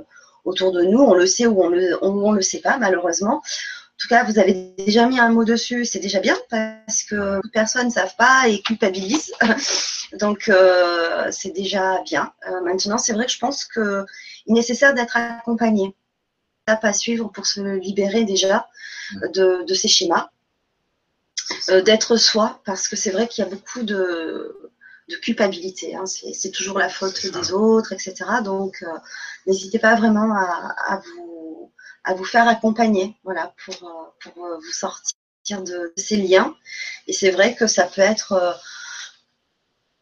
autour de nous. On le sait ou on le, on, le sait pas, malheureusement. En tout cas, vous avez déjà mis un mot dessus, c'est déjà bien parce que beaucoup de personnes ne savent pas et culpabilisent. Donc, c'est déjà bien. Maintenant, c'est vrai que je pense qu'il est nécessaire d'être accompagné à suivre pour se libérer déjà de, ces schémas, euh, d'être soi, parce que c'est vrai qu'il y a beaucoup de, culpabilité. Hein. C'est toujours la faute des autres, etc. Donc, euh, n'hésitez pas vraiment à, vous, à vous faire accompagner voilà, pour, euh, pour vous sortir de, ces liens. Et c'est vrai que ça peut être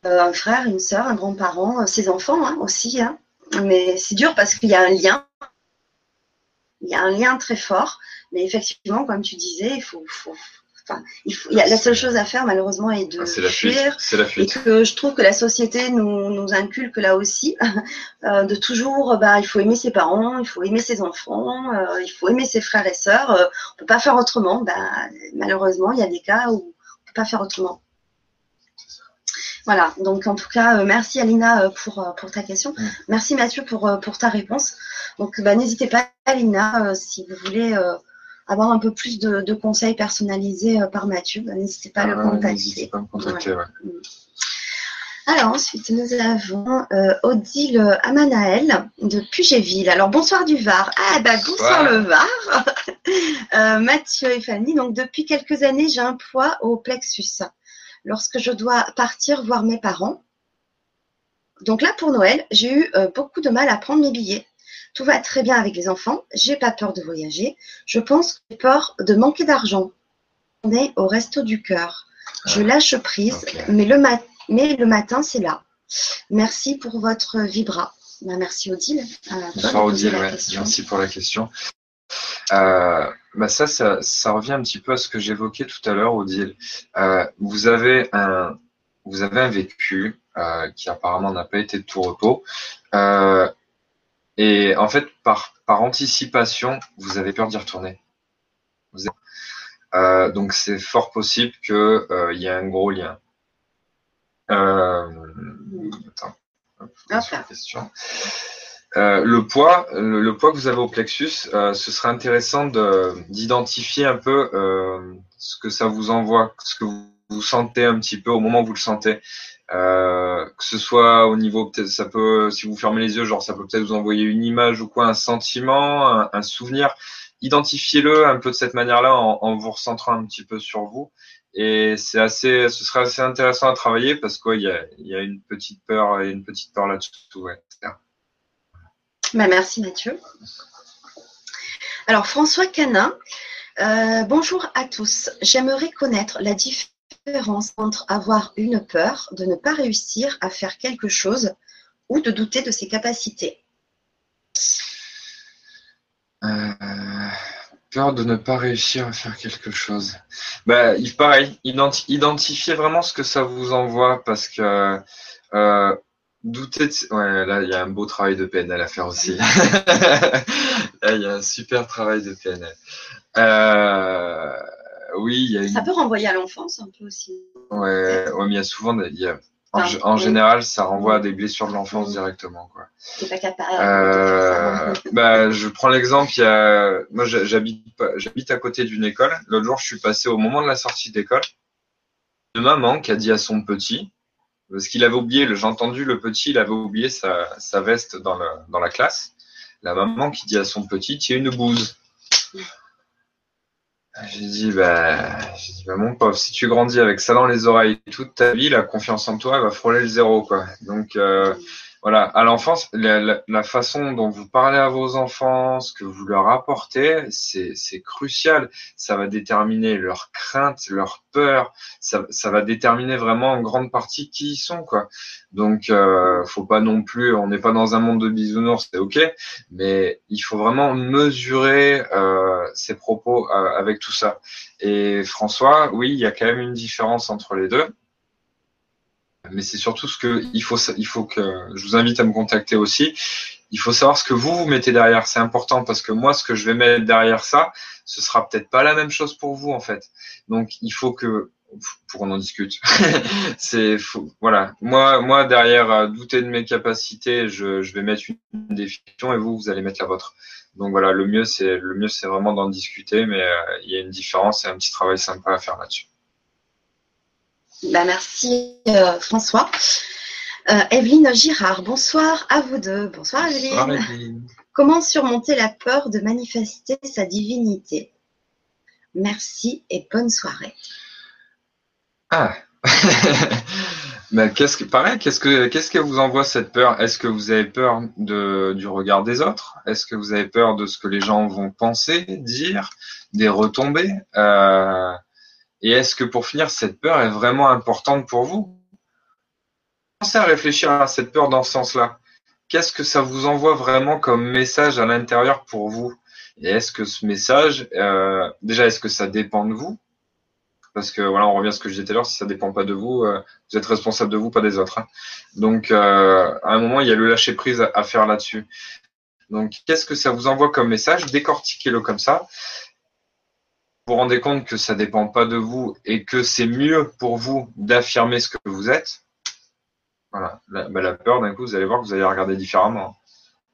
un frère, une soeur, un grand-parent, ses enfants hein, aussi. Hein. Mais c'est dur parce qu'il y a un lien il y a un lien très fort. Mais effectivement, comme tu disais, il faut, Enfin, il faut, il y a, la seule chose à faire malheureusement est de Ah, c'est la fuite. fuir. C'est la Et que je trouve que la société nous, nous inculque là aussi euh, de toujours, bah, il faut aimer ses parents, il faut aimer ses enfants, euh, il faut aimer ses frères et sœurs. euh, on peut pas faire autrement. Bah, malheureusement, il y a des cas où on peut pas faire autrement. Voilà. Donc en tout cas, euh, merci Alina euh, pour euh, pour ta question. Mm. Merci Mathieu pour pour ta réponse. Donc bah, n'hésitez pas Alina si vous voulez. avoir un peu plus de, de conseils personnalisés par Mathieu, bah, n'hésitez pas à le Ah, contacter. N'hésitez pas à me contacter. ouais. Alors ensuite, nous avons euh, Odile Amanaël de Pugéville. Alors bonsoir du Var. Ah bah bonsoir le Var. Euh, Mathieu et Fanny. Donc depuis quelques années, j'ai un poids au plexus. Lorsque je dois partir voir mes parents. Donc là pour Noël, j'ai eu euh, beaucoup de mal à prendre mes billets. Tout va très bien avec les enfants. J'ai pas peur de voyager. Je pense que j'ai peur de manquer d'argent. On est au resto du cœur. Je lâche prise, mais le matin mais le matin, c'est là. Merci pour votre vibra. Ben, merci Odile. Euh, Bonsoir Odile, ouais. merci pour la question. Euh, bah ça, ça, ça revient un petit peu à ce que j'évoquais tout à l'heure, Odile. Euh, vous avez un, vous avez un vécu euh, qui apparemment n'a pas été de tout repos, Euh, et en fait, par par anticipation, vous avez peur d'y retourner. Vous avez- Euh, donc c'est fort possible que euh, il y ait un gros lien. Euh, attends, là. question. Euh, le poids, le, poids que vous avez au plexus, euh, ce serait intéressant de- d'identifier un peu euh, ce que ça vous envoie, ce que vous, sentez un petit peu au moment où vous le sentez. Euh, que ce soit au niveau, ça peut, si vous fermez les yeux, genre ça peut peut-être vous envoyer une image ou quoi, un sentiment, un, souvenir. Identifiez-le un peu de cette manière-là en, vous recentrant un petit peu sur vous. Et c'est assez, ce serait assez intéressant à travailler parce qu'il y a, y a une petite peur, a une petite peur là-dessous. Ouais. Ben, merci Mathieu. Alors François Canin, euh, bonjour à tous. J'aimerais connaître la différence entre avoir une peur de ne pas réussir à faire quelque chose ou de douter de ses capacités. Euh, peur de ne pas réussir à faire quelque chose. Bah, il- pareil, identi- identifiez vraiment ce que ça vous envoie parce que euh, douter de... Ouais, là, il y a un beau travail de PNL à faire aussi. là, il y a un super travail de PNL. Euh, oui, il y a une... Ça peut renvoyer à l'enfance un peu aussi. Ouais, ouais, mais il y a souvent... des- il y a- En, Enfin, général, ça renvoie à des blessures de l'enfance directement, quoi. T'es pas capable. Euh, bah, je prends l'exemple. Il y a, moi, j'ha- j'habite, pas- j'habite à côté d'une école. L'autre jour, je suis passé au moment de la sortie d'école. Une maman qui a dit à son petit, parce qu'il avait oublié, j'ai entendu le petit, il avait oublié sa, veste dans, la classe. La maman qui dit à son petit, tu es une bouse. J'ai dit, bah, j'ai dit, bah, mon pauvre, si tu grandis avec ça dans les oreilles toute ta vie, la confiance en toi elle va frôler le zéro, quoi. Donc, euh, voilà, à l'enfance, la, la- la façon dont vous parlez à vos enfants, ce que vous leur apportez, c'est crucial. Ça va déterminer leurs craintes, leurs peurs. Ça, ça va déterminer vraiment en grande partie qui ils sont, quoi. Donc, euh, faut pas non plus, on n'est pas dans un monde de bisounours, c'est ok, mais il faut vraiment mesurer euh, ses propos euh, avec tout ça. Et François, oui, il y a quand même une différence entre les deux mais c'est surtout ce que il faut il faut que je vous invite à me contacter aussi. Il faut savoir ce que vous vous mettez derrière. C'est important parce que moi ce que je vais mettre derrière ça ce sera peut-être pas la même chose pour vous en fait. Donc il faut que pour qu'on en discute c'est voilà. Moi moi derrière euh, douter de mes capacités je, je vais mettre une, une définition et vous vous allez mettre la vôtre. Donc voilà. Le mieux c'est le mieux c'est vraiment d'en discuter mais euh, il y a une différence et un petit travail sympa à faire là-dessus Bah, merci euh, François. Euh, Evelyne Girard, bonsoir à vous deux. Bonsoir Evelyne. Bonsoir, Evelyne. Comment surmonter la peur de manifester sa divinité? Merci et bonne soirée. Ah. Mais qu'est-ce que pareil, qu'est-ce que qu'est-ce que vous envoie cette peur? Est-ce que vous avez peur de du regard des autres? Est-ce que vous avez peur de ce que les gens vont penser, dire, des retombées? Euh, Et est-ce que pour finir, cette peur est vraiment importante pour vous? Pensez à réfléchir à cette peur dans ce sens-là. Qu'est-ce que ça vous envoie vraiment comme message à l'intérieur pour vous? Et est-ce que ce message, euh, déjà, est-ce que ça dépend de vous? Parce que voilà, on revient à ce que je disais tout à l'heure, si ça dépend pas de vous, euh, vous êtes responsable de vous, pas des autres. Hein. Donc, euh, à un moment, il y a le lâcher prise à, faire là-dessus. Donc, qu'est-ce que ça vous envoie comme message? Décortiquez-le comme ça. Vous vous rendez compte que ça dépend pas de vous et que c'est mieux pour vous d'affirmer ce que vous êtes. Voilà, la, bah, la peur, d'un coup, vous allez voir que vous allez regarder différemment.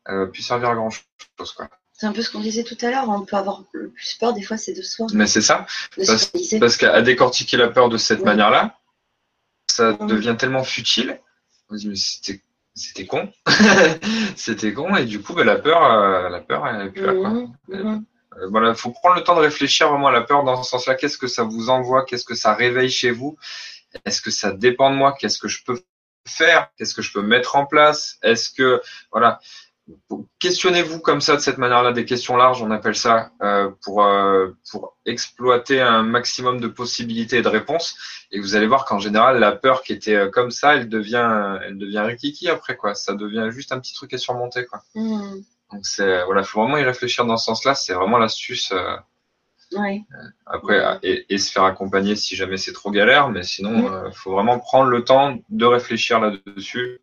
Elle va plus servir à grand chose, quoi. C'est un peu ce qu'on disait tout à l'heure, on peut avoir le plus peur des fois, c'est de soi. Mais c'est ça, parce, qu'à décortiquer la peur de cette manière-là, ça devient tellement futile. On dit, mais c'était, c'était con, c'était con, et du coup, bah, la peur, euh, la peur, elle est plus là. Quoi. Mhm, mhm. Euh, voilà, faut prendre le temps de réfléchir vraiment à la peur dans ce sens-là. Qu'est-ce que ça vous envoie? Qu'est-ce que ça réveille chez vous? Est-ce que ça dépend de moi? Qu'est-ce que je peux faire? Qu'est-ce que je peux mettre en place? Est-ce que voilà questionnez-vous comme ça de cette manière-là des questions larges, on appelle ça, euh, pour euh, pour exploiter un maximum de possibilités et de réponses. Et vous allez voir qu'en général, la peur qui était comme ça, elle devient elle devient rikiki après quoi. Ça devient juste un petit truc à surmonter quoi. Hmm. Donc c'est voilà, faut vraiment y réfléchir dans ce sens-là. C'est vraiment l'astuce. Ouais. Après, et, se faire accompagner si jamais c'est trop galère, mais sinon, il faut vraiment prendre le temps de réfléchir là-dessus.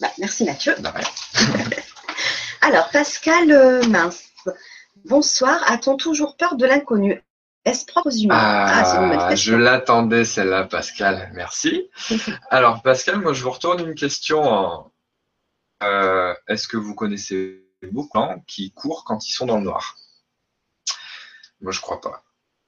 Bah, merci Mathieu. Alors, Pascal euh, Mince. Bonsoir. A-t-on toujours peur de l'inconnu? Est-ce propre aux humains? Ah, Je l'attendais celle-là, Pascal. Merci. Alors, Pascal, moi, je vous retourne une question. Euh, est-ce que vous connaissez beaucoup de gens qui courent quand ils sont dans le noir? Moi, je crois pas.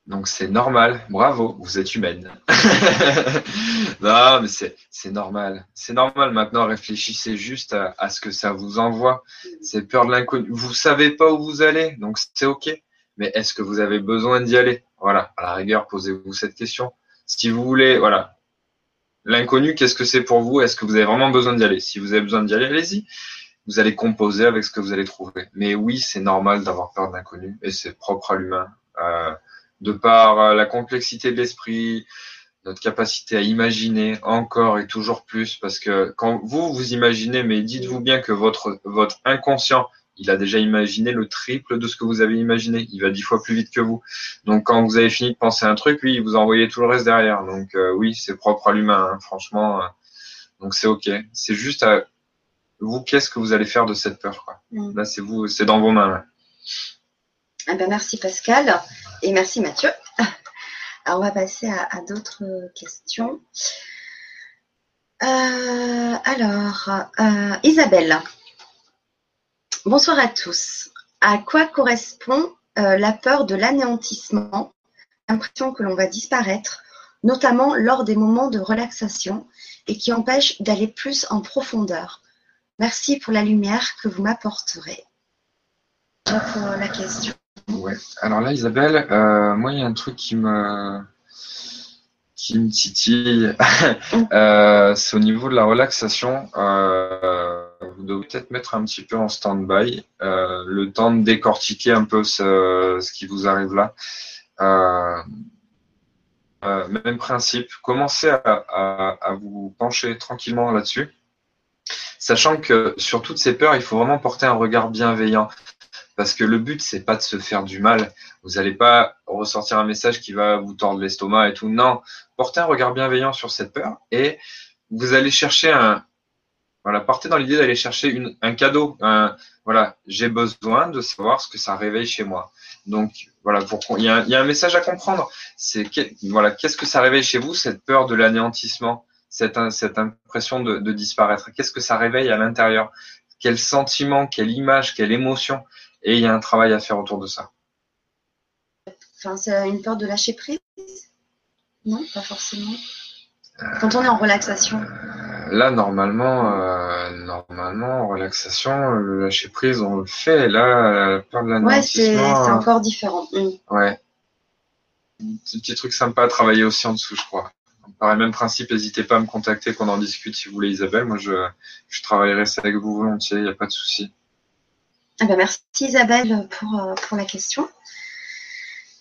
Donc c'est normal, bravo, vous êtes humaine. non, mais c'est normal. C'est normal maintenant, réfléchissez juste à, ce que ça vous envoie. C'est peur de l'inconnu. Vous savez pas où vous allez, donc c'est ok. Mais est-ce que vous avez besoin d'y aller? Voilà, à la rigueur, posez-vous cette question. Si vous voulez, voilà, l'inconnu, qu'est-ce que c'est pour vous? Est-ce que vous avez vraiment besoin d'y aller? Si vous avez besoin d'y aller, allez-y. Vous allez composer avec ce que vous allez trouver. Mais oui, c'est normal d'avoir peur de l'inconnu et c'est propre à l'humain. Euh, de par euh, la complexité de l'esprit, notre capacité à imaginer encore et toujours plus, parce que quand vous vous imaginez, mais dites-vous bien que votre votre inconscient, il a déjà imaginé le triple de ce que vous avez imaginé. Il va dix fois plus vite que vous. Donc quand vous avez fini de penser un truc, lui, vous envoyez tout le reste derrière. Donc euh, oui, c'est propre à l'humain, hein, franchement. Euh, donc c'est ok. C'est juste à vous, qu'est-ce que vous allez faire de cette peur quoi. Mm. Là, c'est vous, c'est dans vos mains. Ah ben, merci Pascal et merci Mathieu. Alors on va passer à, d'autres questions. Euh, alors, Isabelle. Bonsoir à tous. À quoi correspond euh, la peur de l'anéantissement, l'impression que l'on va disparaître, notamment lors des moments de relaxation et qui empêche d'aller plus en profondeur Merci pour la lumière que vous m'apporterez. Pour la question. Alors là, Isabelle, euh, moi, il y a un truc qui me qui me titille. euh, c'est au niveau de la relaxation. Euh, vous devez peut-être mettre un petit peu en stand-by euh, le temps de décortiquer un peu ce, ce qui vous arrive là. Même principe. Commencez à, à, à vous pencher tranquillement là-dessus, sachant que sur toutes ces peurs, il faut vraiment porter un regard bienveillant. Parce que le but, c'est pas de se faire du mal. Vous n'allez pas ressortir un message qui va vous tordre l'estomac et tout. Non, portez un regard bienveillant sur cette peur et vous allez chercher un. Voilà, partez dans l'idée d'aller chercher un cadeau. Voilà, j'ai besoin de savoir ce que ça réveille chez moi. Donc voilà, pour il y a, un message à comprendre. C'est voilà, qu'est-ce que ça réveille chez vous cette peur de l'anéantissement, cette, impression de disparaître? Qu'est-ce que ça réveille à l'intérieur? Quel sentiment, quelle image, quelle émotion et il y a un travail à faire autour de ça. Enfin, c'est une peur de lâcher prise? Non, pas forcément. Quand on est en relaxation euh, Là, normalement, euh, normalement, en relaxation, le lâcher prise, on le fait. Là, la peur de la Ouais, c'est encore différent. Mm. Ouais. Petit, petit truc sympa à travailler aussi en dessous, je crois. Par le même principe, n'hésitez pas à me contacter, qu'on en discute si vous voulez, Isabelle. Moi, je, je travaillerai ça avec vous volontiers, il n'y a pas de souci. Ah ben, merci Isabelle pour, euh, pour la question.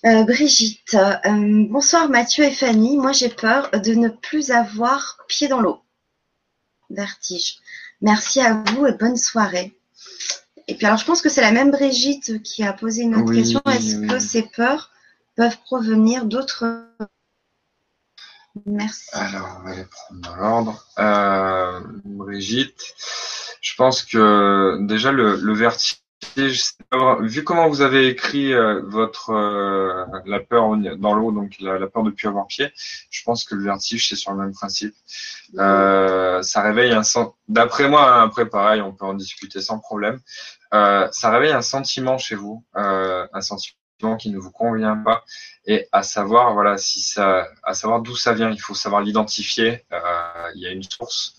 Euh, Brigitte, euh, bonsoir Mathieu et Fanny. Moi j'ai peur de ne plus avoir pied dans l'eau. Vertige. Merci à vous et bonne soirée. Et puis alors je pense que c'est la même Brigitte qui a posé une autre question. Est-ce que ces peurs peuvent provenir d'autres? Merci. Alors, on va les prendre dans l'ordre. Euh, Brigitte, je pense que déjà le, le vertige, vu comment vous avez écrit euh, votre euh, la peur dans l'eau, donc la, peur de ne plus avoir pied, je pense que le vertige c'est sur le même principe. Euh, ça réveille un sentiment. D'après moi, hein, après pareil, on peut en discuter sans problème. ça réveille un sentiment chez vous, un sentiment qui ne vous convient pas et à savoir voilà si ça à savoir d'où ça vient il faut savoir l'identifier euh, il y a une source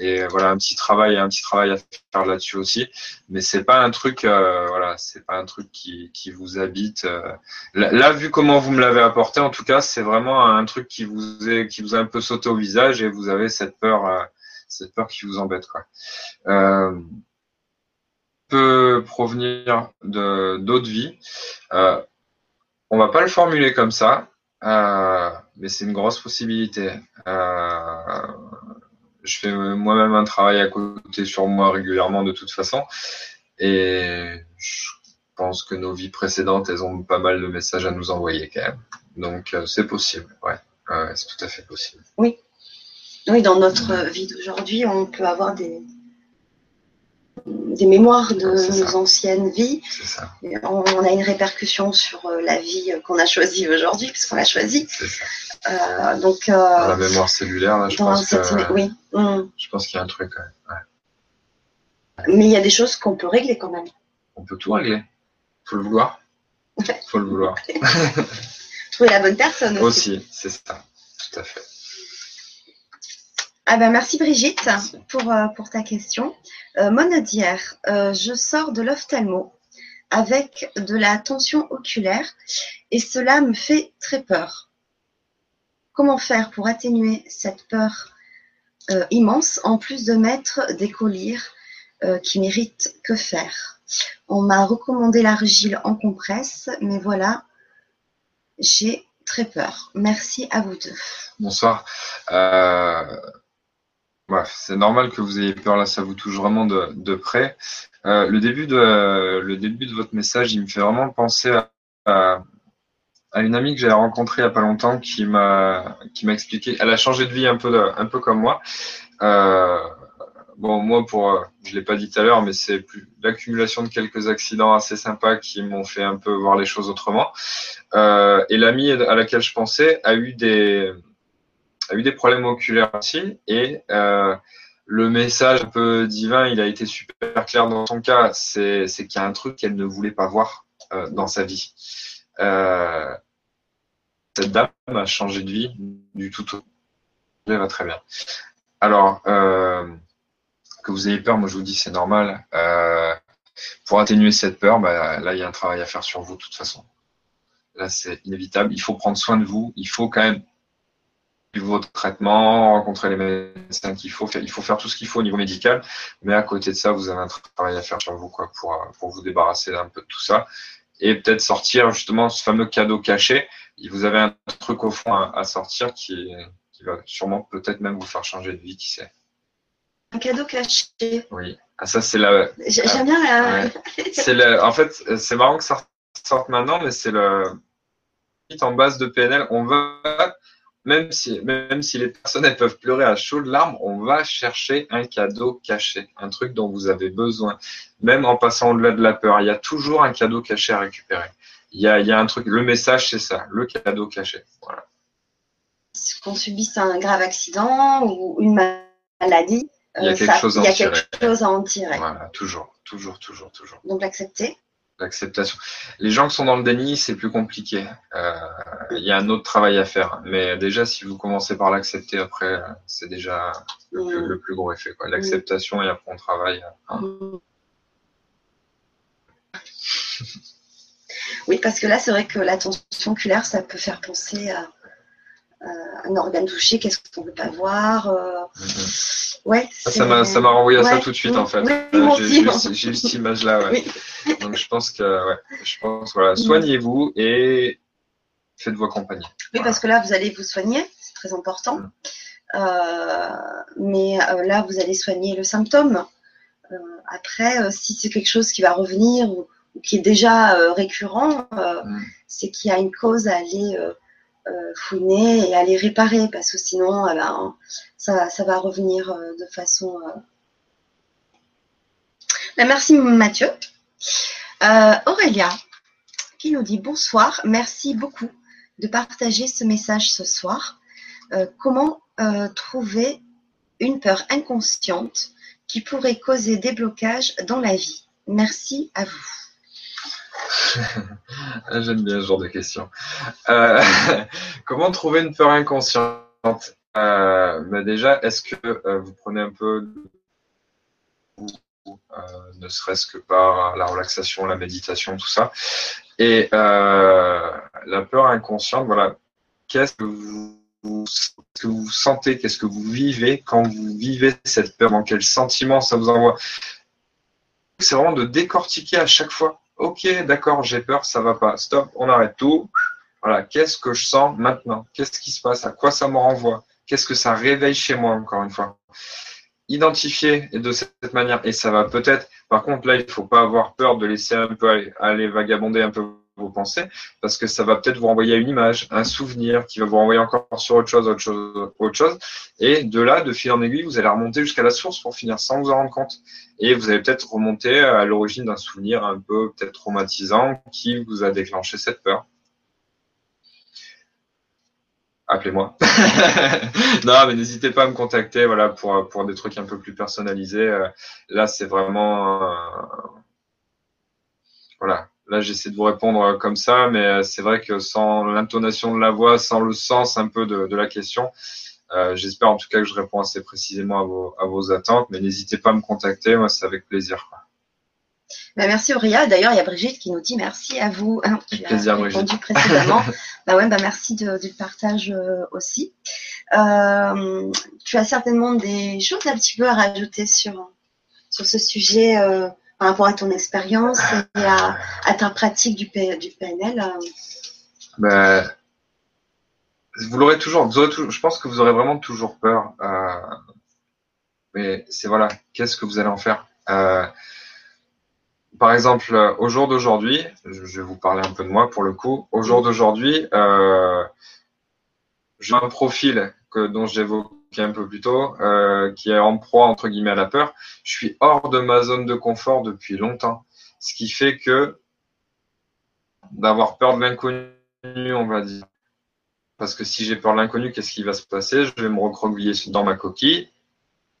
et voilà un petit travail un petit travail à faire là-dessus aussi mais c'est pas un truc euh, voilà c'est pas un truc qui, qui vous habite euh. là, vu comment vous me l'avez apporté en tout cas c'est vraiment un truc qui vous est qui vous a un peu sauté au visage et vous avez cette peur cette peur qui vous embête quoi peut provenir de d'autres vies. Euh, on va pas le formuler comme ça, euh, mais c'est une grosse possibilité. Euh, je fais moi-même un travail à côté sur moi régulièrement de toute façon, et je pense que nos vies précédentes, elles ont pas mal de messages à nous envoyer quand même. Donc euh, c'est possible, ouais, c'est tout à fait possible. Oui, oui, dans notre vie d'aujourd'hui, on peut avoir des des mémoires de nos anciennes vies. On, a une répercussion sur euh, la vie qu'on a choisie aujourd'hui, puisqu'on l'a choisie. Euh, donc, euh, la mémoire cellulaire, là, je pense que, oui. Mm. Je pense qu'il y a un truc. Mais il y a des choses qu'on peut régler quand même. On peut tout régler. Faut le vouloir. Faut le vouloir. Trouver la bonne personne aussi. Aussi, c'est ça. Tout à fait. Ah ben merci Brigitte pour, euh, pour ta question. Euh, Monodière, euh, je sors de l'ophtalmo avec de la tension oculaire et cela me fait très peur. Comment faire pour atténuer cette peur euh, immense en plus de mettre des collyres qui méritent que faire? On m'a recommandé l'argile en compresse, mais voilà, j'ai très peur. Merci à vous deux. Bonsoir c'est normal que vous ayez peur là, ça vous touche vraiment de, près. Euh, le, début de, le début de votre message, il me fait vraiment penser à, une amie que j'ai rencontrée il n'y a pas longtemps qui m'a qui m'a expliqué. Elle a changé de vie un peu un peu comme moi. Euh, bon, moi pour je l'ai pas dit tout à l'heure, mais c'est l'accumulation de quelques accidents assez sympas qui m'ont fait un peu voir les choses autrement. Euh, et l'amie à laquelle je pensais a eu des a eu des problèmes oculaires aussi et euh, le message un peu divin, il a été super clair dans son cas, c'est qu'il y a un truc qu'elle ne voulait pas voir euh, dans sa vie. Euh, cette dame a changé de vie du tout au Elle va très bien. Alors, que vous ayez peur, moi je vous dis c'est normal. pour atténuer cette peur, bah, là il y a un travail à faire sur vous de toute façon. Là c'est inévitable. Il faut prendre soin de vous. Il faut quand même votre traitement, rencontrer les médecins qu'il faut, faire, il faut faire tout ce qu'il faut au niveau médical, mais à côté de ça, vous avez un travail à faire sur vous quoi, pour, pour vous débarrasser un peu de tout ça et peut-être sortir justement ce fameux cadeau caché. Vous avez un truc au fond à, sortir qui, qui va sûrement peut-être même vous faire changer de vie, qui sait. Un cadeau caché. Oui. Ah, ça, c'est la. J'aime bien la. c'est le... En fait, c'est marrant que ça sorte maintenant, mais c'est le. En base de PNL, on va même si, même si les personnes elles peuvent pleurer à chaudes larmes, on va chercher un cadeau caché, un truc dont vous avez besoin. Même en passant au-delà de la peur, il y a toujours un cadeau caché à récupérer. Il y a, il y a un truc, le message c'est ça, le cadeau caché. Voilà. Qu'on subisse un grave accident ou une maladie, il y a euh, quelque, chose, il y a quelque chose à en tirer. Voilà, toujours, toujours, toujours, toujours. Donc l'accepter l'acceptation. Les gens qui sont dans le déni, c'est plus compliqué. Euh, il y a un autre travail à faire. Mais déjà, si vous commencez par l'accepter, après, c'est déjà le, plus, gros effet. L'acceptation et après on travaille. Hein. Oui, parce que là, c'est vrai que la tension oculaire, ça peut faire penser à un organe touché, qu'est-ce qu'on ne veut pas voir. Euh, ouais, ah, ça m'a ça m'a renvoyé à ça tout de suite en fait. Euh, j'ai eu cette image là. Ouais. Donc je pense que ouais, je pense voilà, soignez-vous et faites-vous accompagner. Oui, parce que là vous allez vous soigner, c'est très important. Mm. Euh, mais là vous allez soigner le symptôme. après, si c'est quelque chose qui va revenir ou, qui est déjà récurrent, mm. c'est qu'il y a une cause à aller fouiner et à aller réparer, parce que sinon, eh ben, ça, va revenir de façon. Ben, merci Mathieu. Aurélia, qui nous dit bonsoir, merci beaucoup de partager ce message ce soir. comment trouver une peur inconsciente qui pourrait causer des blocages dans la vie? Merci à vous. J'aime bien ce genre de questions. Euh, comment trouver une peur inconsciente euh, bah Déjà, est-ce que euh, vous prenez un peu, ne serait-ce que par la relaxation, la méditation, tout ça Et la peur inconsciente, voilà, qu'est-ce que vous qu'est-ce que vous sentez, qu'est-ce que vous vivez quand vous vivez cette peur, dans quel sentiment ça vous envoie? C'est vraiment de décortiquer à chaque fois. Ok, d'accord, j'ai peur, ça va pas. Stop, on arrête tout. Voilà, qu'est-ce que je sens maintenant? Qu'est-ce qui se passe? À quoi ça me renvoie? Qu'est-ce que ça réveille chez moi, encore une fois? Identifier de cette manière, et ça va peut-être, par contre, là, il ne faut pas avoir peur de laisser un peu aller vagabonder un peu vos pensées, parce que ça va peut-être vous renvoyer à une image, un souvenir qui va vous renvoyer encore sur autre chose, autre chose, autre chose. Et de là, de fil en aiguille, vous allez remonter jusqu'à la source pour finir sans vous en rendre compte. Et vous allez peut-être remonter à l'origine d'un souvenir un peu peut-être traumatisant qui vous a déclenché cette peur. Appelez-moi. non, mais n'hésitez pas à me contacter, voilà, pour, pour des trucs un peu plus personnalisés. Euh, là, c'est vraiment, euh, voilà, Là, j'essaie de vous répondre euh, comme ça, mais euh, c'est vrai que sans l'intonation de la voix, sans le sens un peu de, la question, euh, j'espère en tout cas que je réponds assez précisément à vos, attentes, mais n'hésitez pas à me contacter, moi c'est avec plaisir. Bah, merci Auréa. D'ailleurs, il y a Brigitte qui nous dit merci à vous. Hein, tu plaisir, as répondu précédemment. bah ouais, bah merci du partage aussi. tu as certainement des choses un petit peu à rajouter sur, sur ce sujet par rapport à ton expérience et à, ta pratique du, PNL euh. ben, Vous l'aurez toujours, toujours, je pense que vous aurez vraiment toujours peur. Euh, mais c'est voilà, qu'est-ce que vous allez en faire euh, Par exemple, au jour d'aujourd'hui, je vais vous parler un peu de moi pour le coup. Au jour d'aujourd'hui, j'ai un profil que, dont j'évoque un peu plus tôt, euh, qui est en proie entre guillemets à la peur, je suis hors de ma zone de confort depuis longtemps. Ce qui fait que d'avoir peur de l'inconnu, on va dire. Parce que si j'ai peur de l'inconnu, qu'est-ce qui va se passer? Je vais me recroqueviller dans ma coquille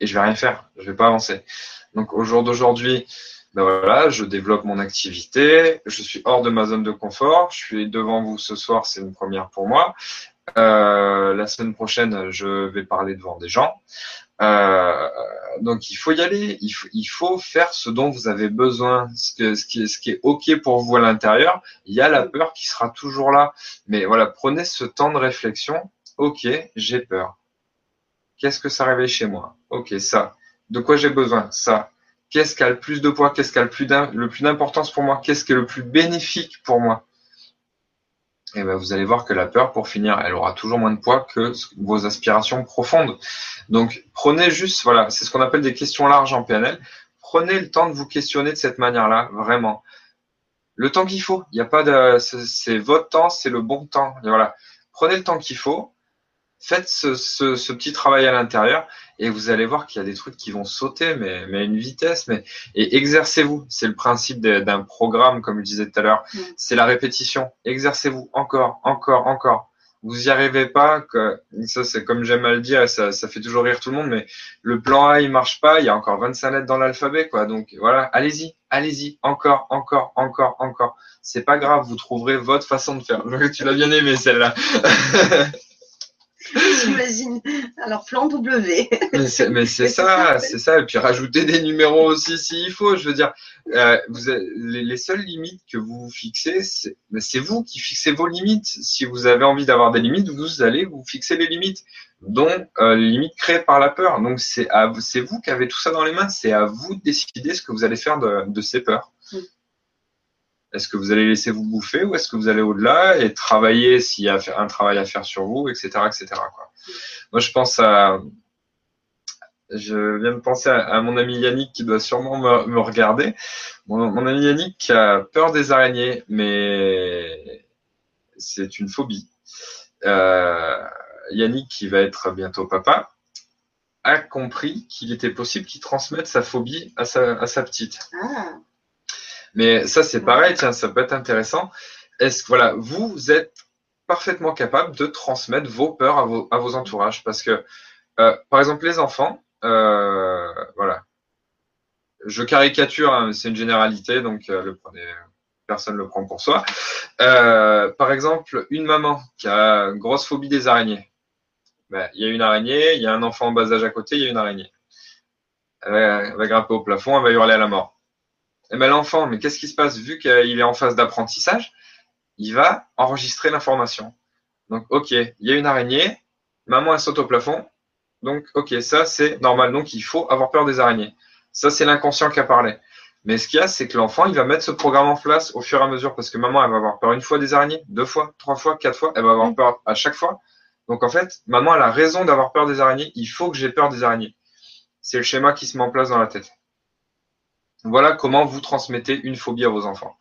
et je vais rien faire. Je vais pas avancer. Donc au jour d'aujourd'hui, ben je développe mon activité, je suis hors de ma zone de confort, je suis devant vous ce soir, c'est une première pour moi. Euh, la semaine prochaine, je vais parler devant des gens. Euh, donc il faut y aller, il faut, il faut, faire ce dont vous avez besoin, ce, ce, qui est, ce qui est ok pour vous à l'intérieur. Il y a la peur qui sera toujours là, mais voilà, prenez ce temps de réflexion. Ok, j'ai peur. Qu'est-ce que ça réveille chez moi? Ok, ça. De quoi j'ai besoin? Ça. Qu'est-ce qui a le plus de poids? Qu'est-ce qui a le plus d'importance pour moi? Qu'est-ce qui est le plus bénéfique pour moi? Et ben vous allez voir que la peur, pour finir, elle aura toujours moins de poids que vos aspirations profondes. Donc prenez juste, voilà, c'est ce qu'on appelle des questions larges en PNL. Prenez le temps de vous questionner de cette manière-là, vraiment. Le temps qu'il faut. Il n'y a pas de, c'est votre temps, c'est le bon temps. Et voilà. Prenez le temps qu'il faut faites ce, petit travail à l'intérieur et vous allez voir qu'il y a des trucs qui vont sauter, mais, mais à une vitesse. Mais, et exercez-vous. C'est le principe d'un programme, comme je disais tout à l'heure. C'est la répétition. Exercez-vous encore, encore, encore. Vous y arrivez pas, que, ça c'est comme j'aime à le dire, ça, ça fait toujours rire tout le monde, mais le plan A il marche pas, il y a encore 25 lettres dans l'alphabet, quoi. Donc voilà, allez-y, allez-y, encore, encore, encore, encore. C'est pas grave, vous trouverez votre façon de faire. Tu l'as bien aimé celle-là. J'imagine. Alors, plan W. mais c'est ça, c'est ça. Et puis rajouter des numéros aussi s'il faut. Je veux dire, euh, vous les, seules limites que vous fixez, c'est vous qui fixez vos limites. Si vous avez envie d'avoir des limites, vous allez vous fixer les limites, dont euh, les limites créées par la peur. Donc, c'est vous qui avez tout ça dans les mains. C'est à vous de décider ce que vous allez faire de, de ces peurs. Est-ce que vous allez laisser vous bouffer ou est-ce que vous allez au-delà et travailler s'il y a un travail à faire sur vous, etc., etc. Moi, je pense à, je viens de penser à, mon ami Yannick qui doit sûrement me, regarder. Mon, ami Yannick a peur des araignées, mais c'est une phobie. Euh, Yannick, qui va être bientôt papa, a compris qu'il était possible qu'il transmette sa phobie à sa, à sa petite. Ah, Mais ça, c'est pareil, tiens, ça peut être intéressant. Est-ce que, voilà, vous êtes parfaitement capable de transmettre vos peurs à vos, à vos entourages? Parce que, euh, par exemple, les enfants, euh, voilà, je caricature, hein, c'est une généralité, donc euh, le personne ne le prend pour soi. Euh, par exemple, une maman qui a une grosse phobie des araignées. Ben, il y a une araignée, il y a un enfant en bas âge à côté, il y a une araignée. Elle va, elle va grimper au plafond, elle va hurler à la mort. Et ben l'enfant, mais qu'est-ce qui se passe? Vu qu'il est en phase d'apprentissage Il va enregistrer l'information. Donc, ok, il y a une araignée, maman elle saute au plafond, donc ok, ça c'est normal. Donc il faut avoir peur des araignées. Ça c'est l'inconscient qui a parlé. Mais ce qu'il y a, c'est que l'enfant, il va mettre ce programme en place au fur et à mesure parce que maman, elle va avoir peur une fois des araignées, deux fois, trois fois, quatre fois, elle va avoir peur à chaque fois. Donc en fait, maman, elle a raison d'avoir peur des araignées. Il faut que j'ai peur des araignées. C'est le schéma qui se met en place dans la tête. Voilà comment vous transmettez une phobie à vos enfants.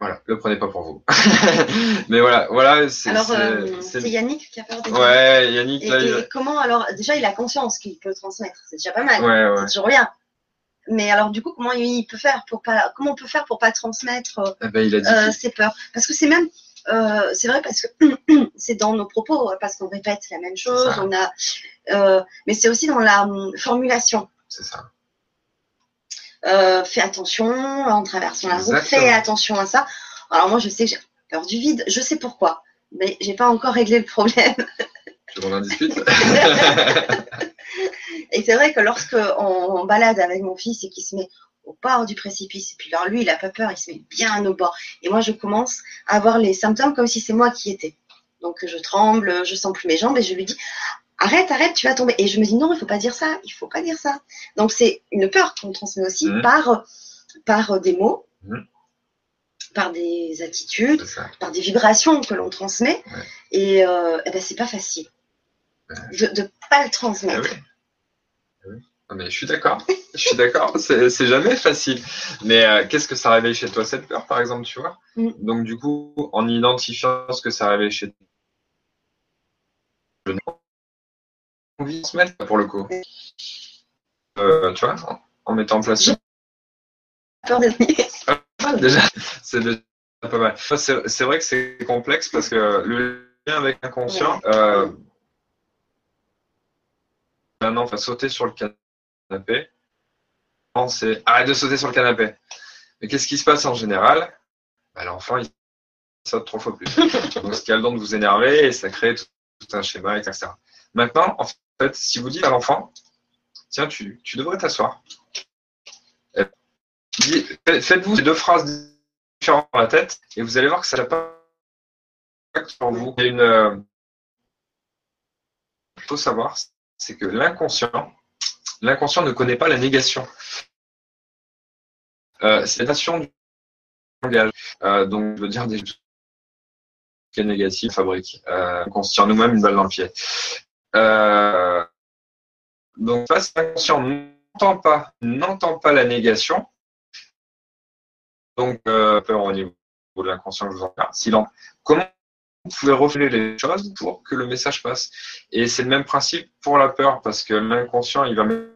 Voilà, le prenez pas pour vous. Mais voilà, voilà, c'est. alors, c'est- euh, c'est- Yannick qui a peur des Ouais, Yannick, Et, là, il- et comment alors Déjà, il a conscience qu'il peut transmettre. C'est déjà pas mal. ouais, ouais. C'est toujours bien. Mais alors, du coup, comment il peut faire pour pas Comment on peut faire pour pas transmettre euh, Eh ben, il a dit. euh, ses peurs? Parce que c'est même, euh, c'est vrai parce que c'est dans nos propos, parce qu'on répète la même chose. ça. On a, euh, mais c'est aussi dans la hum, formulation. C'est ça. Euh, fais attention en traversant la route. Fais attention à ça. Alors moi, je sais que j'ai peur du vide. Je sais pourquoi, mais j'ai pas encore réglé le problème. Tu en discute? Et c'est vrai que lorsque on, on balade avec mon fils et qu'il se met au bord du précipice, et puis alors lui, il a pas peur, il se met bien au bord. Et moi, je commence à avoir les symptômes comme si c'est moi qui étais. Donc je tremble, je sens plus mes jambes et je lui dis arrête, arrête, tu vas tomber. Et je me dis non, il faut pas dire ça, il faut pas dire ça. Donc c'est une peur qu'on transmet aussi Mhm. par par des mots, Mhm. par des attitudes, par des vibrations que l'on transmet. Ouais. Et, euh, eh ben, c'est pas facile de ne pas le Ah transmettre. oui. Ah oui. Ah, mais je suis d'accord. Je suis d'accord. C'est c'est jamais facile. Mais euh, qu'est-ce que ça réveille chez toi cette peur, par exemple, tu vois? Mm. Donc du coup, en identifiant ce que ça réveille chez toi, pour le coup. Euh, tu vois, en, en mettant en place. Peur Ah, déjà, c'est déjà pas mal. C'est vrai que c'est complexe parce que le lien avec l'inconscient, euh, maintenant, on va sauter sur le canapé. C'est arrête de sauter sur le canapé. Mais qu'est-ce qui se passe en général? Bah, L'enfant, il saute trois fois plus. Donc, ce qui a le don de vous énerver et ça crée tout, tout un schéma, etc. Maintenant, en fait, si vous dites à l'enfant, tiens, tu, devrais t'asseoir. Faites-vous ces deux phrases différentes dans la tête et vous allez voir que ça n'a pas sur vous. Euh, Il faut savoir, c'est que l'inconscient, l'inconscient ne connaît pas la négation. Euh, c'est la nation du langage. Euh, donc, je veux dire, des choses qui est négatif, fabrique. Euh, tire nous-mêmes une balle dans le pied. Euh, donc, face à l'inconscient, n'entend pas, n'entend pas la négation. Donc, euh, peur au niveau de l'inconscient, je vous en parle. Silence. Comment vous pouvez refléter les choses pour que le message passe? Et c'est le même principe pour la peur, parce que l'inconscient, il va mettre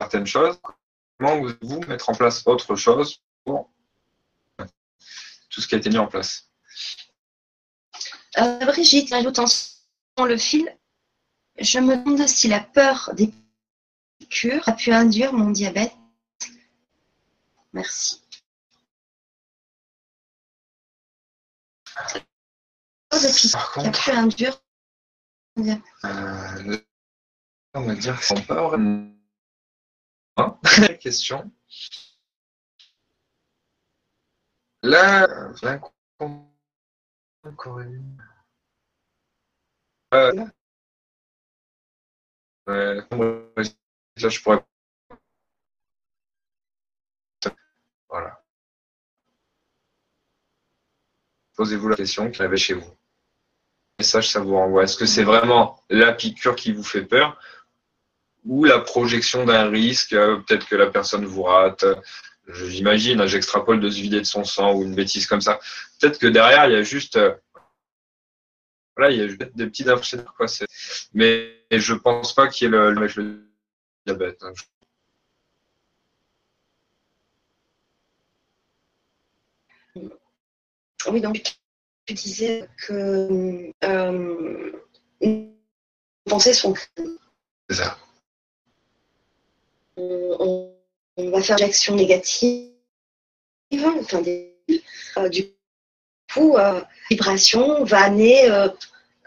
certaines choses. Comment vous, vous mettre en place autre chose pour tout ce qui a été mis en place? Euh, Brigitte ajoute en le fil. Je me demande si la peur des piqûres a pu induire mon diabète. Merci. Peur Par qui a contre, pu induire mon diabète. euh, on va dire pas vraiment. Hein Question. Là, une. Euh, euh, là, je pourrais. Voilà. Posez-vous la question qu'il avait chez vous. Message, ça vous renvoie. Est-ce que c'est vraiment la piqûre qui vous fait peur ou la projection d'un risque euh, Peut-être que la personne vous rate, j'imagine, hein, j'extrapole de se vider de son sang ou une bêtise comme ça. Peut-être que derrière, il y a juste, euh, voilà, il y a juste des petits infirmières, quoi. Mais je pense pas qu'il y ait le, le, le diabète. Hein. Oui, donc tu disais que euh, les pensées sont. C'est ça. On, on, va faire l'action négative, enfin des, euh, du coup, euh, vibration va amener euh,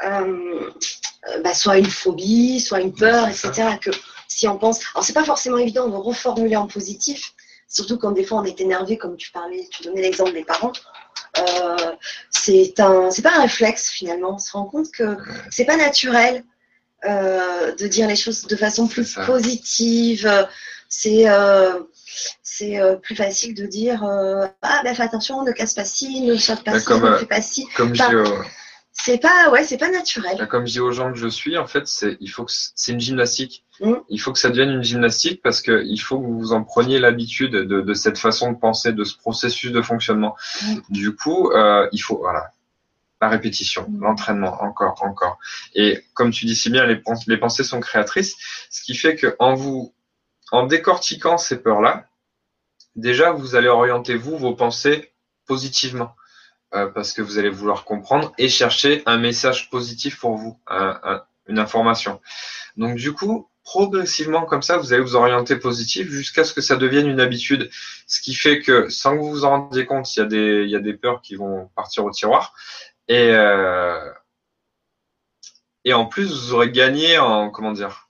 euh, bah, soit une phobie, soit une peur, etc. Que si on pense, alors c'est pas forcément évident de reformuler en positif, surtout quand des fois on est énervé, comme tu parlais, tu donnais l'exemple des parents. C'est un, c'est pas un réflexe finalement. On se rend compte que c'est pas naturel de dire les choses de façon plus positive. C'est c'est euh, plus facile de dire euh, ah ben fais attention, ne casse pas ci, ne saute pas ci, ne fais pas ci. Comme enfin, c'est pas ouais c'est pas naturel comme je dis aux gens que je suis en fait c'est il faut que c'est une gymnastique mmh. il faut que ça devienne une gymnastique parce que il faut que vous en preniez l'habitude de, de, cette façon de penser de ce processus de fonctionnement mmh. du coup euh, il faut voilà la répétition mmh. l'entraînement encore encore et comme tu dis si bien les, les pensées sont créatrices ce qui fait que en vous en décortiquant ces peurs là déjà vous allez orienter vous vos pensées positivement euh, parce que vous allez vouloir comprendre et chercher un message positif pour vous, un, un, une information. Donc du coup, progressivement comme ça, vous allez vous orienter positif jusqu'à ce que ça devienne une habitude. Ce qui fait que sans que vous vous en rendiez compte, il y a des, il y a des peurs qui vont partir au tiroir. Et, euh, et en plus, vous aurez gagné en, comment dire,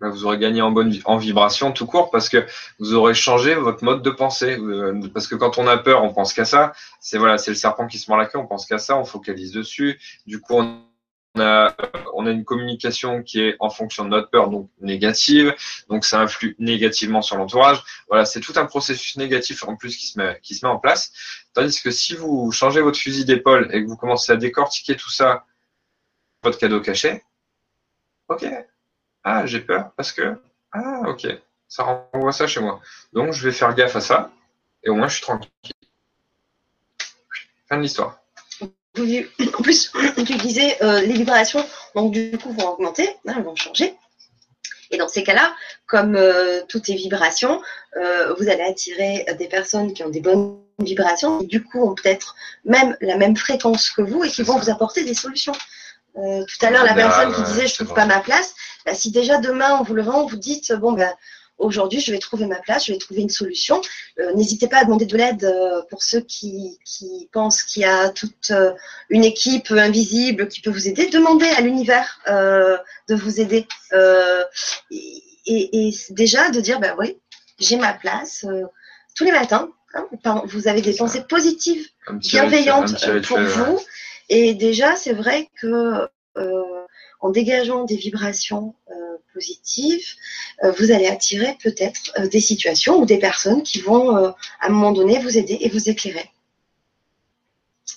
vous aurez gagné en bonne en vibration tout court parce que vous aurez changé votre mode de pensée. Euh, parce que quand on a peur, on pense qu'à ça. C'est voilà, c'est le serpent qui se mord la queue, on pense qu'à ça, on focalise dessus. Du coup, on a, on a une communication qui est en fonction de notre peur, donc négative. Donc ça influe négativement sur l'entourage. Voilà, c'est tout un processus négatif en plus qui se qui se met en place. Tandis que si vous changez votre fusil d'épaule et que vous commencez à décortiquer tout ça, votre cadeau caché, ok, ah, j'ai peur parce que. Ah, ok. Ça renvoie ça chez moi. Donc, je vais faire gaffe à ça. Et au moins, je suis tranquille. Fin de l'histoire. En plus, tu disais, euh, les vibrations, donc du coup, vont augmenter, hein, elles vont changer. Et dans ces cas-là, comme euh, toutes les vibrations, euh, vous allez attirer des personnes qui ont des bonnes vibrations, et du coup ont peut-être même la même fréquence que vous et qui vont ça. vous apporter des solutions. Euh, tout à l'heure, la personne qui disait je trouve pas ma place, bah, si déjà demain en vous levant, vous dites bon ben aujourd'hui je vais trouver ma place, je vais trouver une solution, euh, n'hésitez pas à demander de l'aide euh, pour ceux qui, qui pensent qu'il y a toute euh, une équipe invisible qui peut vous aider. Demandez à l'univers de vous aider et, et, et, déjà de dire ben oui j'ai ma place tous les matins. Hein, vous avez des pensées positives, bienveillantes pour vous. Et déjà, c'est vrai que euh, en dégageant des vibrations euh, positives, euh, vous allez attirer peut-être euh, des situations ou des personnes qui vont euh, à un moment donné vous aider et vous éclairer.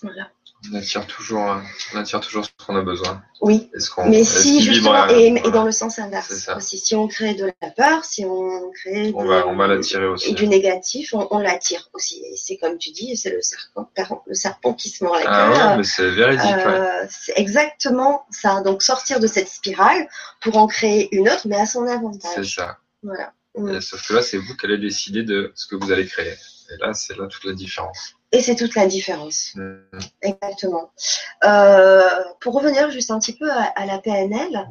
Voilà. On attire toujours, on attire toujours ce qu'on a besoin. Oui. mais si justement, et, et, dans le sens inverse aussi, si on crée de la peur, si on crée on va, on va l'attirer aussi. du négatif, on, on l'attire aussi. Et c'est comme tu dis, c'est le serpent, le serpent qui se mord la queue. Ah ouais, mais c'est véridique. Euh, ouais. C'est exactement ça. Donc sortir de cette spirale pour en créer une autre, mais à son avantage. C'est ça. Voilà. Et sauf que là, c'est vous qui allez décider de ce que vous allez créer. Et là, c'est là toute la différence. Et c'est toute la différence. Mmh. Exactement. Euh, pour revenir juste un petit peu à, à la PNL,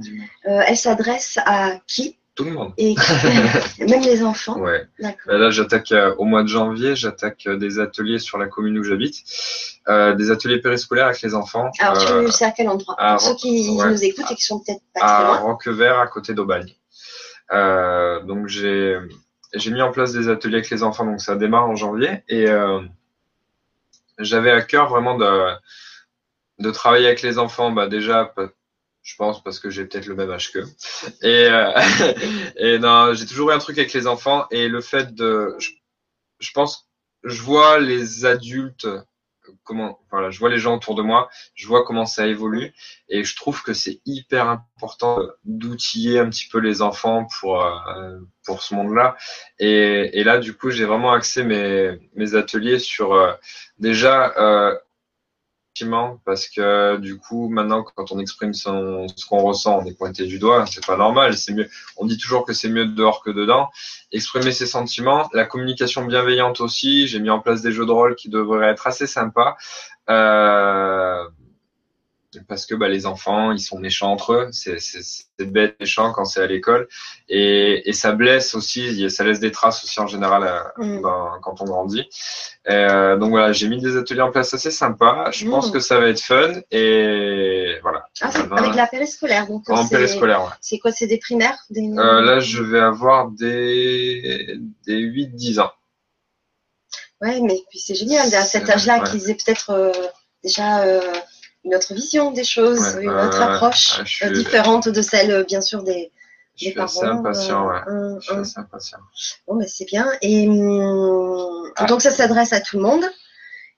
euh, elle s'adresse à qui? Tout le monde. Et même les enfants Ouais. Bah là, j'attaque euh, au mois de janvier, j'attaque euh, des ateliers sur la commune où j'habite, euh, des ateliers périscolaires avec les enfants. Alors, tu sais à quel endroit? à Pour ceux qui ouais. nous écoutent et qui sont peut-être pas à très loin. Roquevert, à côté d'Aubagne. donc, j'ai j'ai mis en place des ateliers avec les enfants, donc ça démarre en janvier. Et euh, j'avais à cœur vraiment de, de travailler avec les enfants, bah déjà, je pense parce que j'ai peut-être le même âge qu'eux. Et, euh, et non, j'ai toujours eu un truc avec les enfants et le fait de, je, je pense, je vois les adultes comment, voilà, je vois les gens autour de moi, je vois comment ça évolue, et je trouve que c'est hyper important d'outiller un petit peu les enfants pour euh, pour ce monde-là. Et, et là, du coup, j'ai vraiment axé mes mes ateliers sur euh, déjà parce que du coup maintenant quand on exprime son, ce qu'on ressent on est pointé du doigt c'est pas normal c'est mieux. On dit toujours que c'est mieux dehors que dedans. Exprimer ses sentiments la communication bienveillante aussi j'ai mis en place des jeux de rôle qui devraient être assez sympas. Euh, parce que bah, les enfants, ils sont méchants entre eux. C'est bête, méchant quand c'est à l'école. Et, et, ça blesse aussi, ça laisse des traces aussi en général euh, mm. quand on grandit. Euh, donc voilà, j'ai mis des ateliers en place assez sympas. Je pense mm. que ça va être fun. Et voilà. Ah, avec la périscolaire. Donc en périscolaire, ouais. C'est quoi C'est des primaires des... Euh, là, je vais avoir des, des 8-10 ans. Ouais, mais puis c'est génial, à cet âge-là, qu'ils aient peut-être euh, déjà une autre vision des choses, une autre approche euh, différente de celle, euh, bien sûr, des, des parents. Assez impatient, ouais. je suis assez impatient. Bon, mais c'est bien. Et hum, ah. donc, ça s'adresse à tout le monde.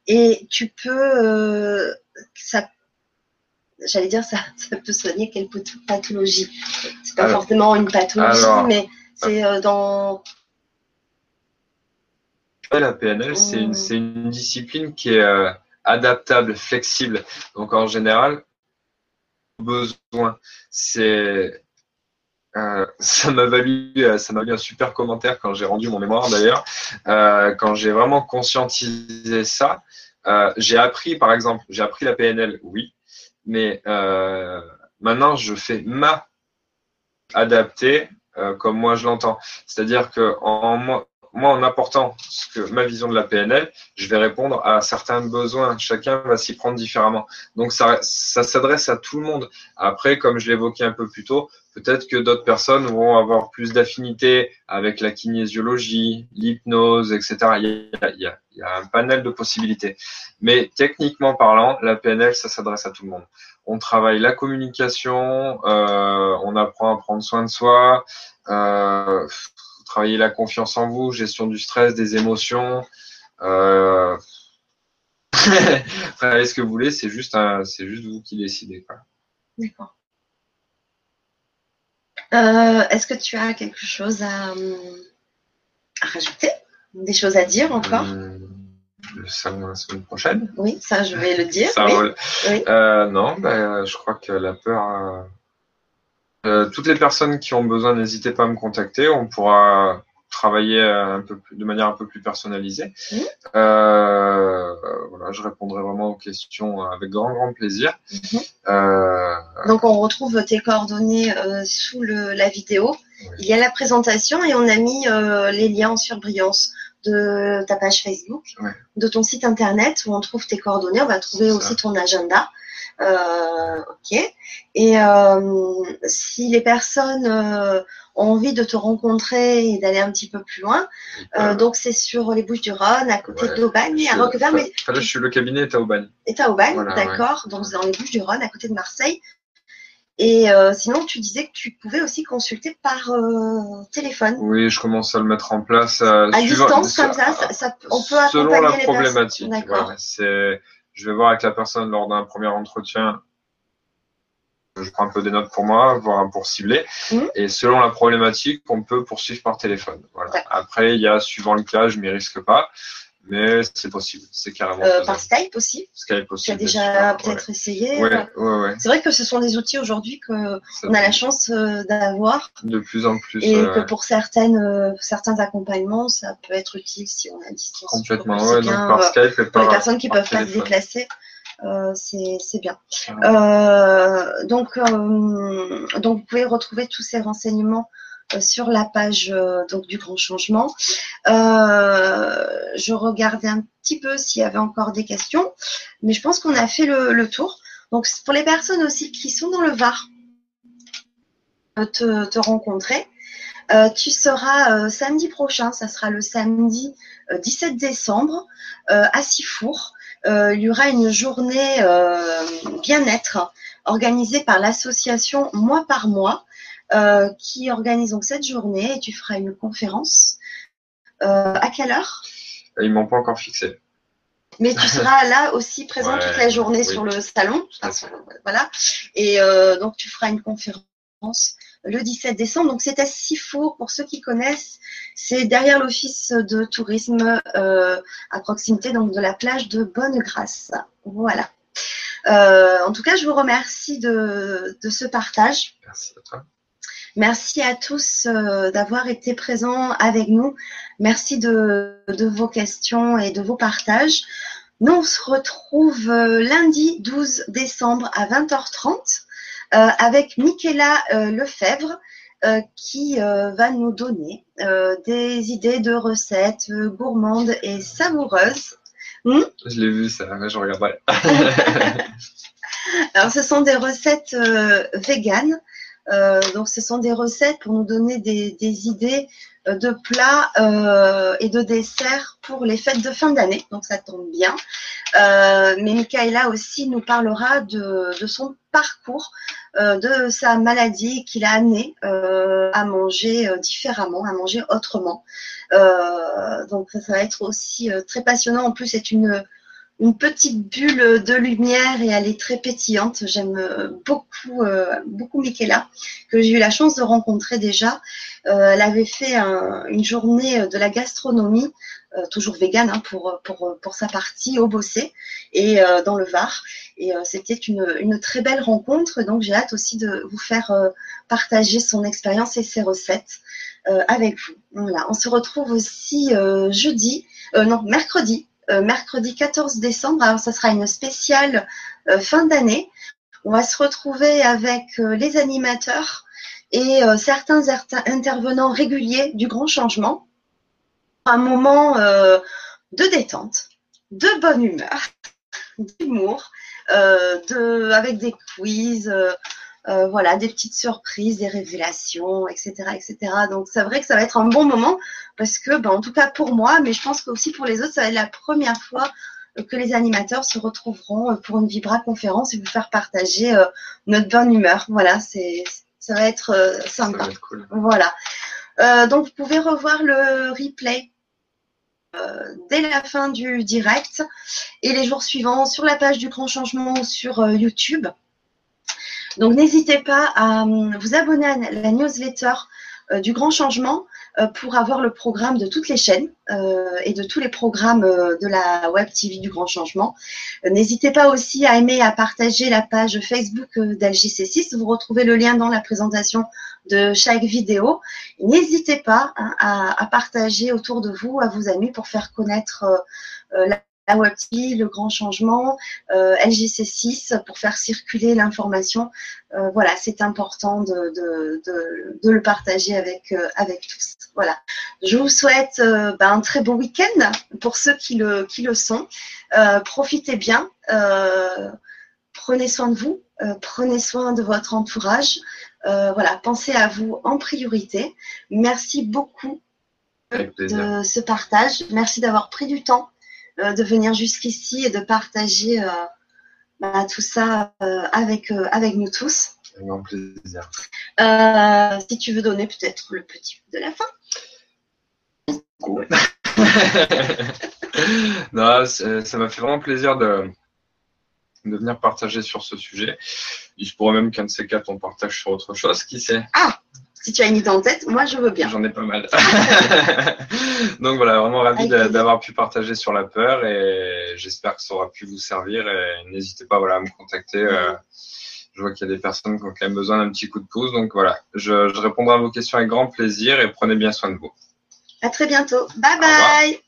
Et tu peux, euh, ça, j'allais dire, ça, ça peut soigner quelle pathologie. C'est pas forcément une pathologie, mais c'est dans. La PNL, c'est une, mmh. une, discipline qui est adaptable, flexible. Donc en général, besoin, c'est euh, ça m'a valu, euh, ça m'a valu un super commentaire quand j'ai rendu mon mémoire d'ailleurs, euh, quand j'ai vraiment conscientisé ça. j'ai appris, par exemple, j'ai appris la PNL, oui, mais maintenant je fais ma adaptée comme moi je l'entends. C'est-à-dire que en moi, moi, en apportant ce que, ma vision de la PNL, je vais répondre à certains besoins. Chacun va s'y prendre différemment. Donc, ça, ça s'adresse à tout le monde. Après, comme je l'évoquais un peu plus tôt, peut-être que d'autres personnes vont avoir plus d'affinité avec la kinésiologie, l'hypnose, etc. Il y, a, il, y a, il y, a, un panel de possibilités. Mais techniquement parlant, la PNL, ça s'adresse à tout le monde. On travaille la communication, euh, on apprend à prendre soin de soi. Euh, travailler la confiance en vous, gestion du stress, des émotions. Euh... travaillez ce que vous voulez, c'est juste, c'est juste vous qui décidez. D'accord. Euh, est-ce que tu as quelque chose à, rajouter? Des choses à dire encore? Euh, salon la semaine prochaine? Oui, ça je vais le dire. Euh, non, ben, je crois que la peur euh, toutes les personnes qui ont besoin, n'hésitez pas à me contacter. On pourra travailler un peu plus, de manière un peu plus personnalisée. Mmh. Euh, voilà, je répondrai vraiment aux questions avec grand grand plaisir. Mmh. Euh... Donc on retrouve tes coordonnées euh, sous le, la vidéo. Il y a la présentation et on a mis les liens en surbrillance de ta page Facebook, de ton site internet où on trouve tes coordonnées. On va trouver aussi ton agenda. Euh, ok. Et euh, si les personnes euh, ont envie de te rencontrer et d'aller un petit peu plus loin, donc c'est sur les Bouches du Rhône, à côté d'Aubagne, à Roqueferme. Mais... Là, je suis le cabinet est à Aubagne. Est à Aubagne, d'accord. Donc dans les Bouches du Rhône, à côté de Marseille. Et sinon, tu disais que tu pouvais aussi consulter par téléphone. Oui, je commence à le mettre en place. à distance, comme ça, ça, on peut accompagner selon la les problématique. D'accord. c'est je vais voir avec la personne lors d'un premier entretien. Je prends un peu des notes pour moi, voir pour cibler. Mmh. Et selon la problématique, on peut poursuivre par téléphone. Voilà. Après, il y a suivant le cas, je m'y risque pas. Mais c'est possible, c'est carrément euh, Par Skype aussi Skype aussi. Tu as déjà peut-être essayé ouais, ouais, ouais. C'est vrai que ce sont des outils aujourd'hui qu'on a la chance euh, d'avoir. De plus en plus. Et que pour certaines, euh, certains accompagnements, ça peut être utile si on a distance. Complètement, ouais, donc par Skype et par, Pour les personnes qui ne peuvent pas se déplacer. Euh, c'est bien. Euh, donc, euh, donc, vous pouvez retrouver tous ces renseignements euh, sur la page euh, donc du grand changement. Euh, je regardais un petit peu s'il y avait encore des questions, mais je pense qu'on a fait le, tour. Donc pour les personnes aussi qui sont dans le Var, te, te rencontrer. tu seras samedi prochain, ça sera le samedi 17 décembre à Sifour. il y aura une journée bien-être organisée par l'association Mois par Mois euh, qui organise donc cette journée et tu feras une conférence. Euh, à quelle heure? Ils m'ont pas encore fixé. Mais tu seras là aussi présent toute la journée sur le salon. voilà. Et euh, donc, tu feras une conférence le 17 décembre. Donc, c'est à Sifour, pour ceux qui connaissent. C'est derrière l'office de tourisme euh, à proximité donc, de la plage de Bonne-Grâce. Voilà. Euh, en tout cas, je vous remercie de, de ce partage. Merci à toi. Merci à tous euh, d'avoir été présents avec nous. Merci de, de, vos questions et de vos partages. Nous, on se retrouve euh, lundi 12 décembre à 20h30 euh, avec Michaela Lefebvre qui va nous donner des idées de recettes gourmandes et savoureuses. Hmm je l'ai vu ça, je regarderai. Alors, ce sont des recettes véganes euh, donc, ce sont des recettes pour nous donner des, idées euh, de plats euh, et de desserts pour les fêtes de fin d'année. Donc, ça tombe bien. mais Michaela aussi nous parlera de, son parcours, de sa maladie qui l'a amené à manger différemment, à manger autrement. donc, ça va être aussi très passionnant. En plus, c'est une une petite bulle de lumière et elle est très pétillante. J'aime euh, beaucoup, euh, beaucoup Michaela, que j'ai eu la chance de rencontrer déjà. Euh, elle avait fait une journée de la gastronomie, toujours végane hein, pour, pour, pour, sa partie, au Bossé et dans le Var. Et c'était une, une, très belle rencontre. Donc j'ai hâte aussi de vous faire partager son expérience et ses recettes avec vous. Voilà. On se retrouve aussi jeudi, non, mercredi euh, mercredi 14 décembre. Alors, ça sera une spéciale euh, fin d'année. On va se retrouver avec euh, les animateurs et certains intervenants réguliers du grand changement. Un moment de détente, de bonne humeur, d'humour, avec des quiz, euh, voilà, des petites surprises, des révélations, etc., etc. Donc c'est vrai que ça va être un bon moment parce que, ben, en tout cas pour moi, mais je pense que aussi pour les autres, ça va être la première fois que les animateurs se retrouveront pour une Vibra conférence et vous faire partager euh, notre bonne humeur. Voilà, c'est ça va être euh, sympa. cool. Voilà. donc vous pouvez revoir le replay dès la fin du direct et les jours suivants sur la page du Grand Changement sur YouTube. Donc n'hésitez pas à euh, vous abonner à la newsletter euh, du Grand Changement euh, pour avoir le programme de toutes les chaînes et de tous les programmes de la Web TV du Grand Changement. N'hésitez pas aussi à aimer et à partager la page Facebook d'LJC6. Vous retrouvez le lien dans la présentation de chaque vidéo. N'hésitez pas hein, à, partager autour de vous, à vos amis, pour faire connaître la la WebTV, le grand changement, euh, LGC6 pour faire circuler l'information. Euh, voilà, c'est important de, de, le partager avec, euh, avec tous. Voilà. Je vous souhaite ben, un très bon week-end pour ceux qui le, qui le sont. profitez bien. prenez soin de vous. prenez soin de votre entourage. voilà, pensez à vous en priorité. Merci beaucoup de ce partage. Merci d'avoir pris du temps de venir jusqu'ici et de partager euh, bah, tout ça euh, avec, avec nous tous. Avec grand plaisir. si tu veux donner peut-être le petit de la fin. non, ça m'a fait vraiment plaisir de, de venir partager sur ce sujet. Il se pourrait même qu'un de ces quatre, on partage sur autre chose, qui sait Ah si tu as une idée en tête, moi je veux bien. J'en ai pas mal. Donc voilà, vraiment ravi d'avoir pu partager sur la peur et j'espère que ça aura pu vous servir et n'hésitez pas voilà, à me contacter. Euh, je vois qu'il y a des personnes qui ont quand même besoin d'un petit coup de pouce. Donc voilà, je, je répondrai à vos questions avec grand plaisir et prenez bien soin de vous. À très bientôt. Bye bye.